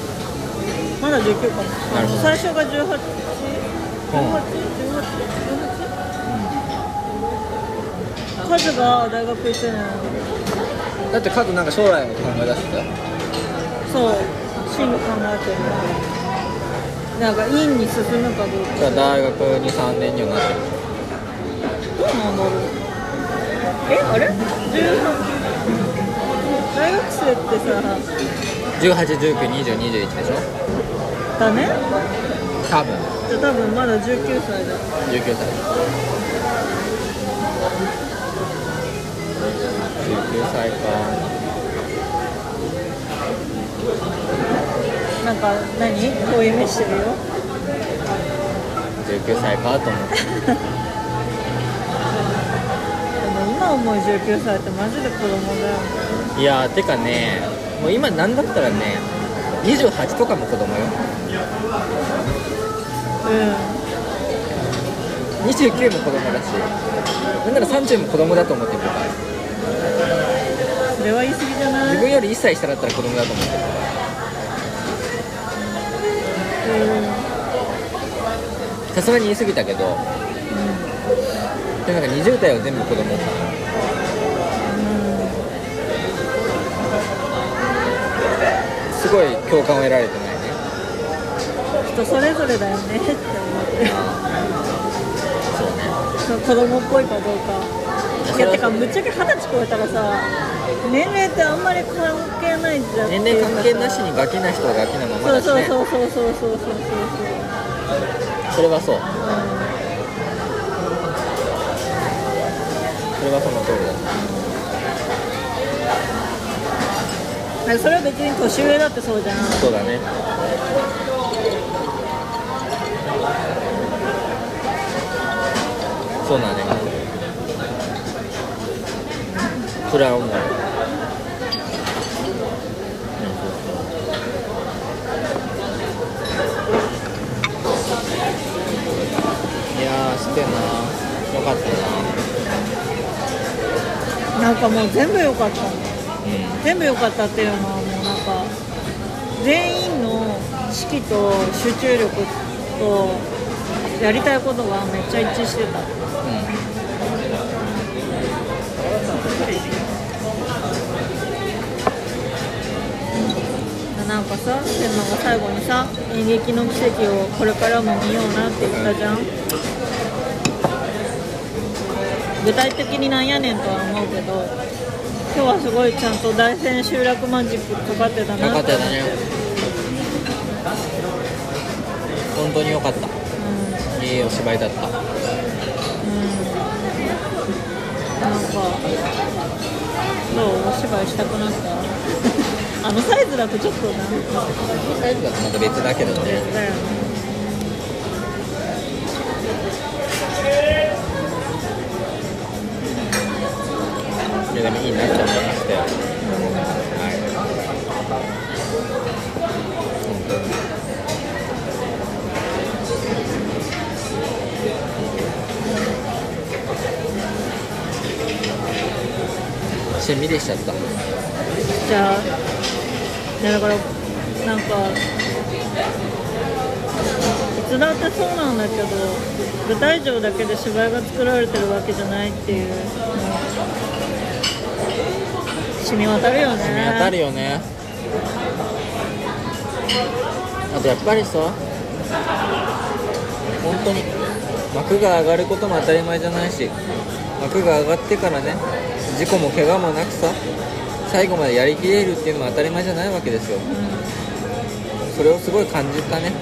まだ19かもなるほど。最初が18181818カズが大学1年だってカズなんか将来のこと考え出してたよ。そう進路考えてる。なんか院に進むかどうか。だから大学23年にはなってる。どうなんだろう。えあれ？18大学生ってさ。18192021でしょ？だね。多分。じゃあ多分まだ19歳だ。19歳19歳か。なんか何？遠い目してるよ。19歳かと思って。でも今思い19歳ってマジで子供だよねいやーてかねもう今なんだったらね28とかも子供よ。う29も子供だしなんなら30も子供だと思ってるからんそれは言い過ぎじゃない？自分より1歳下だったら子供だと思ってるからさすがに言い過ぎたけど。でもなんか20代は全部子供かなごい共感を得られてないね。人それぞれだよね。って思ってそうね子供っぽいかどうか。いやてかぶっちゃけ二十歳超えたらさ年齢ってあんまり関係ないじゃん。年齢関係なしにガキな人はガキなままそうそうだしね。そうそうそうそうそうそうそれはそう。うそれはその通りだ。んそれは別に年上だってそうじゃん。そうだね。そうだね。それは思ういやーしてんなよかったな。なんかもう全部良かった。うん。全部良かったっていうのはもうなんか全員の士気と集中力とやりたいことがめっちゃ一致してた。なんかさ天馬が最後にさ演劇の奇跡をこれからも見ようなって言ったじゃん具体的になんやねんとは思うけど今日はすごいちゃんと大千集落マジックかかってたうん、なよかったよね。本当によかった。うん。いいお芝居だった。うん。なんかどうお芝居したくなった？あのサイズだとちょっとなんか。サイズだとまた別だけどね。だよねでもいいなって思いましたよはい。しんみりしちゃったじゃあだからなんかいつだってそうなんだけど舞台上だけで芝居が作られてるわけじゃないっていう。染み渡るよね。染み当たるよね。あとやっぱりさ本当に幕が上がることも当たり前じゃないし幕が上がってからね事故も怪我もなくさ最後までやりきれるっていうのも当たり前じゃないわけですよ。うんそれをすごい感じたね。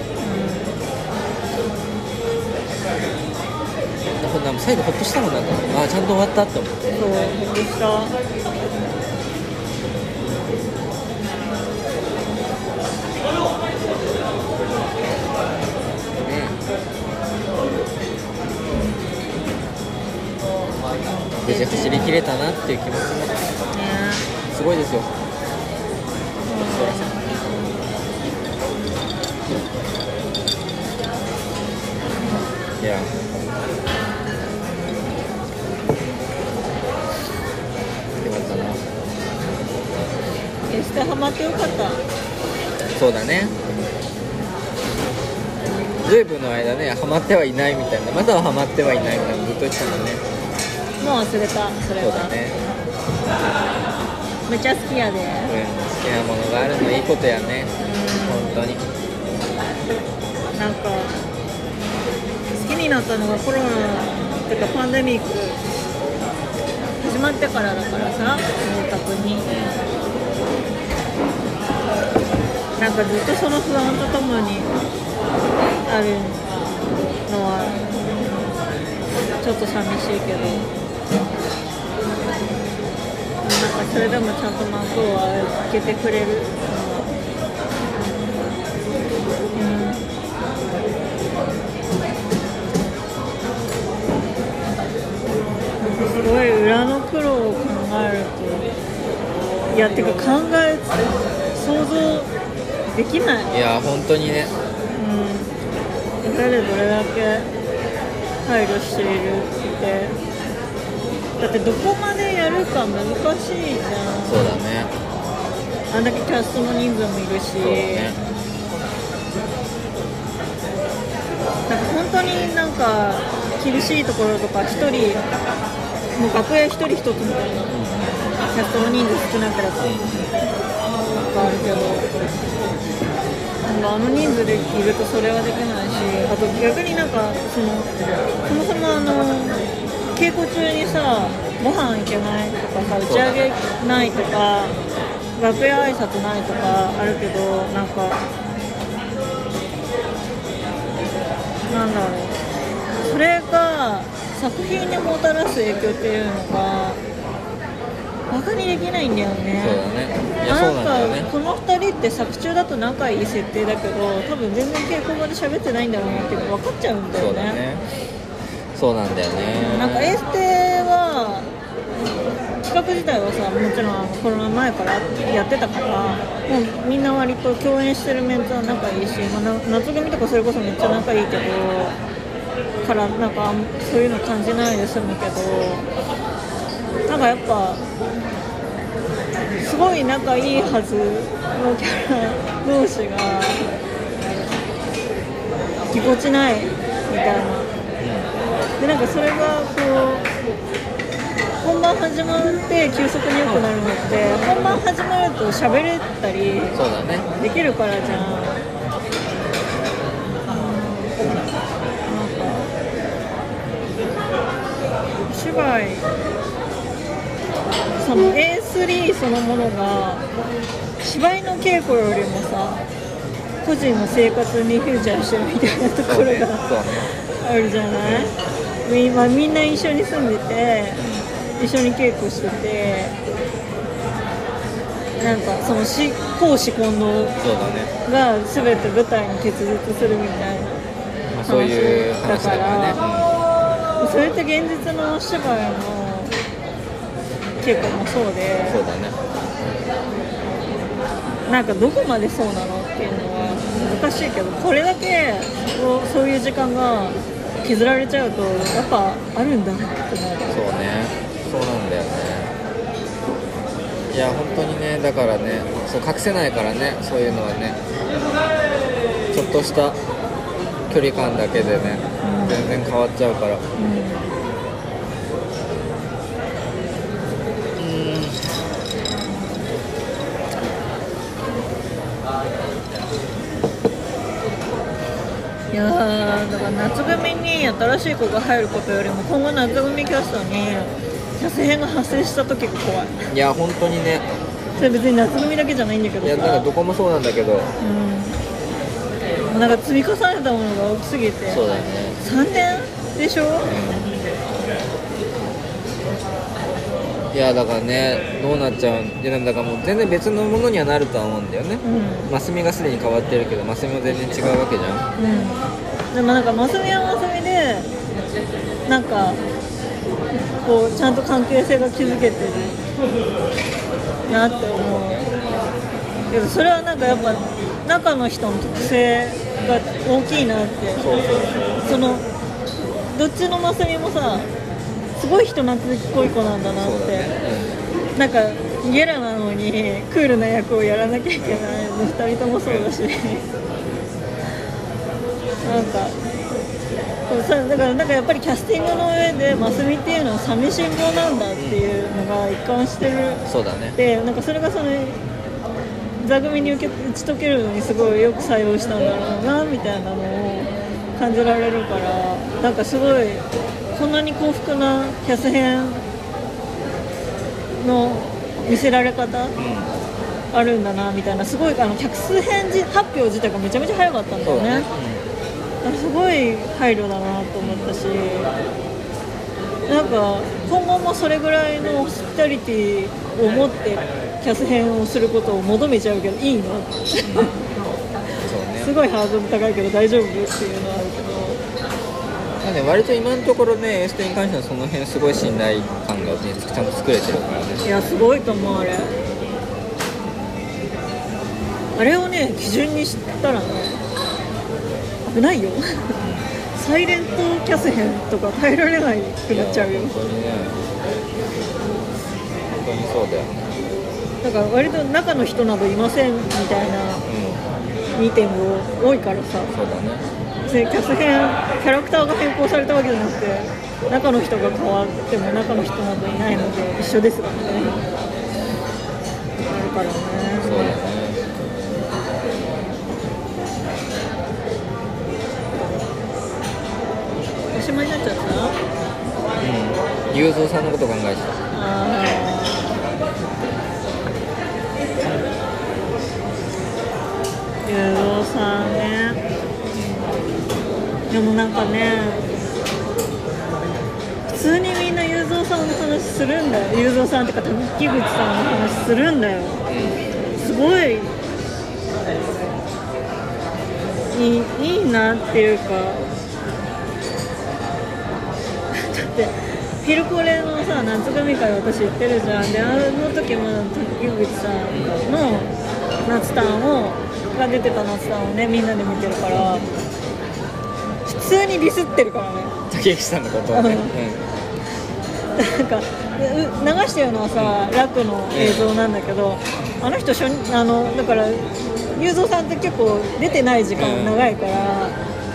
ほんな最後ほっとしたもんなんか。ああちゃんと終わったって思って。そうほっとした無事走り切れたなっていう気持ちもね。すごいですよ。いや。よかったな。決してハマってよかった。そうだね。ずいぶんの間ねハマってはいないみたいな。まだはハマってはいないみたいな。ずっと言ってたもんねもう忘れたそれは。そうだね。めっちゃ好きやで。うん好きなものがあるのいいことやね。本当に。なんか好きになったのがコロナっていうかパンデミック始まってからだからさ明確に。なんかずっとその不安とともにあるのはちょっと寂しいけどそれでもちゃんと幕を開けてくれる。のはうん。すごい裏の苦労を考えるといやてか考え想像できない、いや本当にね。うん、裏でどれだけ配慮しているって。だってどこまでやるか難しいじゃんそうだねあんだけキャストの人数もいるしねなんか本当になんか厳しいところとか一人もう楽屋一人一つみたいなキャストの人数少なければかあるけどあの人数でいるとそれはできないしあと逆になんかそのそもそもあの稽古中にさご飯行けないとかさ打ち上げないとか楽屋挨拶ないとかあるけどなんかなんだろう。それが作品にもたらす影響っていうのがバカにできないんだよね。そうだね。いやそうなんだよね。かこの2人って作中だと仲いい設定だけど多分全然稽古場で喋ってないんだろうなって分かっちゃうんだよねそうなんだよねなんかエステは企画自体はさもちろんコロナ前からやってたからもうみんな割と共演してるメンツは仲いいし、まあ、夏組とかそれこそめっちゃ仲いいけどからなんかそういうの感じないで済むけどなんかやっぱすごい仲いいはずのキャラ同士がぎこちないみたいな。でなんかそれがこう本番始まって急速に良くなるのって本番始まると喋れたりそうだね。できるからじゃん。なんかお芝居。その A3 そのものが芝居の稽古よりもさ個人の生活にフューチャーしてるみたいなところがあるじゃない？今みんな一緒に住んでて一緒に稽古しててなんかそのし公私混同が全て舞台に結実するみたいなまあそういう話だからね。それって現実のお芝居の稽古もそううんでそうだね。なんかどこまでそうなのっていうのは難しいけどこれだけそういう時間が削られちゃうとやっぱあるんだ。ってなるそうね。そうなんだよね。いや本当にねだからねそう隠せないからねそういうのはね。ちょっとした距離感だけでね、全然変わっちゃうから。うんいやーだから夏組に新しい子が入ることよりも今後夏組キャストにキャス編が発生した時が怖い。いや本当にね。それ別に夏組だけじゃないんだけどいやなんかどこもそうなんだけど。うん。なんか積み重ねたものが大きすぎて。そうだよね。3年でしょ？いやだからねどうなっちゃうんいだからもう全然別のものにはなるとは思うんだよね。うん。マスミがすでに変わってるけどマスミも全然違うわけじゃん。うん。でもなんかマスミはマスミでなんかこうちゃんと関係性が築けてるなって思う。けどそれはなんかやっぱ中の人の特性が大きいなって。そのどっちのマスミもさすごい人懐っこい子なんだなって。そうだね、なんかゲラなのにクールな役をやらなきゃいけないの2人ともそうだし。なんかさだからなんかやっぱりキャスティングの上でマスミっていうのは寂しん坊なんだっていうのが一貫してる。うん、そうだね。でなんかそれがその座組に受け打ち解けるのにすごいよく採用したんだろうなみたいなのを感じられるからなんかすごいこんなに幸福なキャス編の見せられ方うん。あるんだなみたいなすごいあの客数編じ発表自体がめちゃめちゃ早かったんだよね。ね、だからすごい配慮だなと思ったしなんか今後もそれぐらいのホスピタリティを持ってキャス編をすることを求めちゃうけどいいのねすごいハードル高いけど大丈夫っていうのはなんで割と今のところねエステに関してはその辺すごい信頼感が、ね、ちゃんと作れてるからね。いやすごいと思うあれ。あれをね基準にしたらね危ないよ。サイレントキャス編とか耐えられないくなっちゃうよ。本当にね。本当にそうだよね。だから割と中の人などいませんみたいなうん。ミーティング多いからさ。そうだね別にキャス編キャラクターが変更されたわけじゃなくて中の人が変わっても中の人などいないので一緒ですからね。あるからね。そうだね。おしまいになっちゃった？うん。雄三さんのこと考えてたああ雄三さんね。でもなんかね普通にみんなゆうぞうさんの話するんだよ。ゆうぞうさんっていうか滝口さんの話するんだよ。すごいいいいなっていうか。だってフィルコレのさ夏組会私行ってるじゃん。であの時も滝口さんの夏タンをが出てた夏タンをねみんなで見てるから。通にディスってるからね。竹内さんのことをね、なんかう流してるのはさ楽の映像なんだけどあの人初日あのだから雄三さんって結構出てない時間も長いから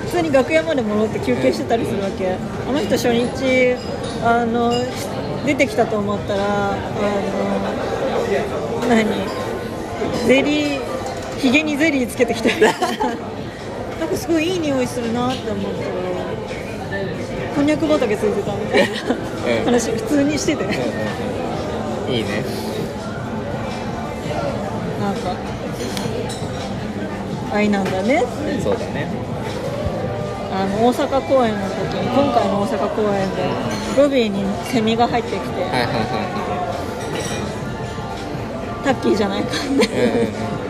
普通に楽屋まで戻って休憩してたりするわけ。あの人初日あの出てきたと思ったらあの何？ゼリーひげにゼリーつけてきたりなんかすごいいい匂いするなって思ったらこんにゃく畑ついてたみたいなうん話普通にしてて。うんいいね。なんか。愛なんだね。ってそうだね。あの大阪公演の時に今回の大阪公演でロビーにセミが入ってきて、はいはいはタッキーじゃないかって。いうん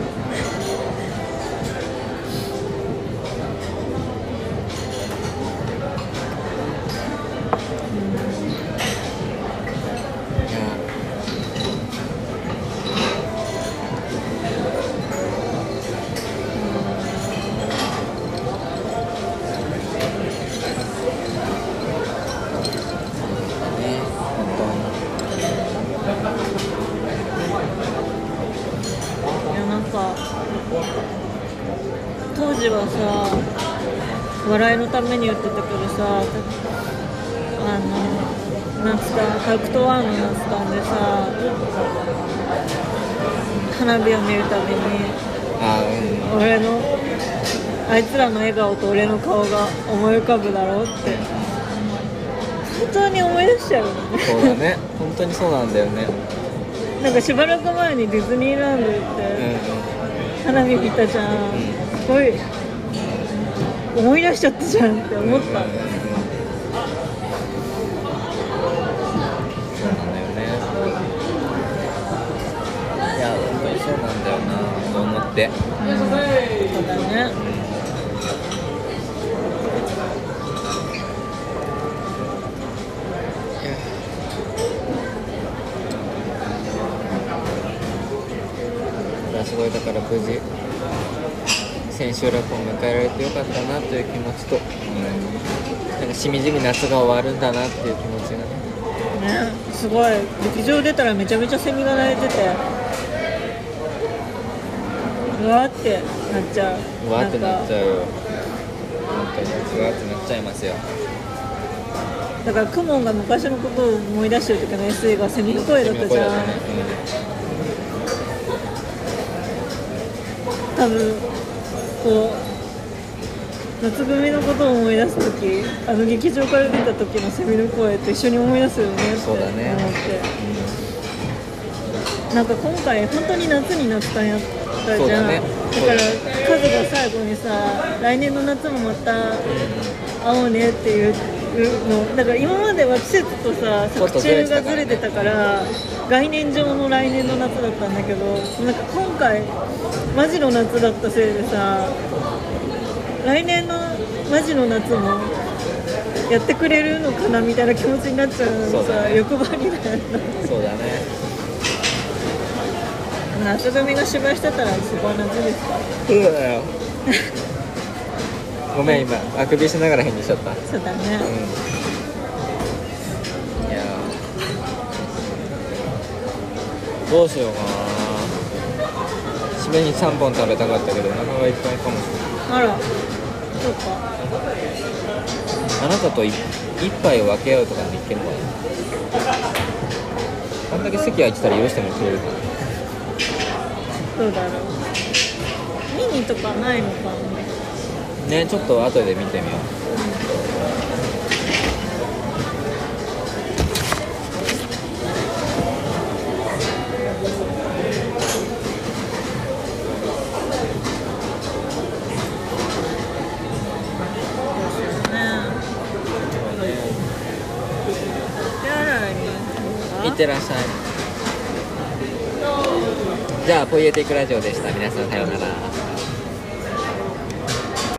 の笑顔と俺の顔が思い浮かぶだろうって。本当に思い出しちゃうよね。そうだね。本当にそうなんだよね。なんかしばらく前にディズニーランド行っうん。て花火見たじゃん。すごい思い出しちゃったじゃんって思った。うんうんうん。そうなんだよね。いや本当にそうなんだよなと思って。そうだねいやすごいだから無事千秋楽を迎えられてよかったなという気持ちと、なんかしみじみ夏が終わるんだなっていう気持ちがね。ねすごい。劇場出たらめちゃめちゃセミが鳴いてて。うわーってなっちゃう。うわーってなっちうゃうよ。本当にうわーってなっちゃいますよ。だからクモンが昔のことを思い出してる時の SE がセミの声だったじゃん、多分こう夏組のことを思い出す時あの劇場から出た時のセミの声と一緒に思い出すよねってそうだね。思って、なんか今回本当に夏になったんやったじゃん。だね。からカズが最後にさ来年の夏もまた会おうねっていうのだから今までは季節とさ作中がずれてたから概念上の来年の夏だったんだけどなんか今回マジの夏だったせいでさ来年のマジの夏もやってくれるのかなみたいな気持ちになっちゃうのがさ、欲張りだよなそうだね。夏組が芝居してたらそこは夏ですか？そうだよごめん今あくびしながら返事しちゃった。うんそうだね。いやー。どうしようかな。締めに3本食べたかったけどお腹がいっぱいかも。しれないあらそうか。あなたとい一杯を分け合うとかでいけるのかな。あんだけ席空いてたら許してもくれるかな。どうだろう。ミニとかないのかなねちょっと後で見てみよう。いってらっしゃい。じゃあポイエティックラジオでした。皆さんさようなら。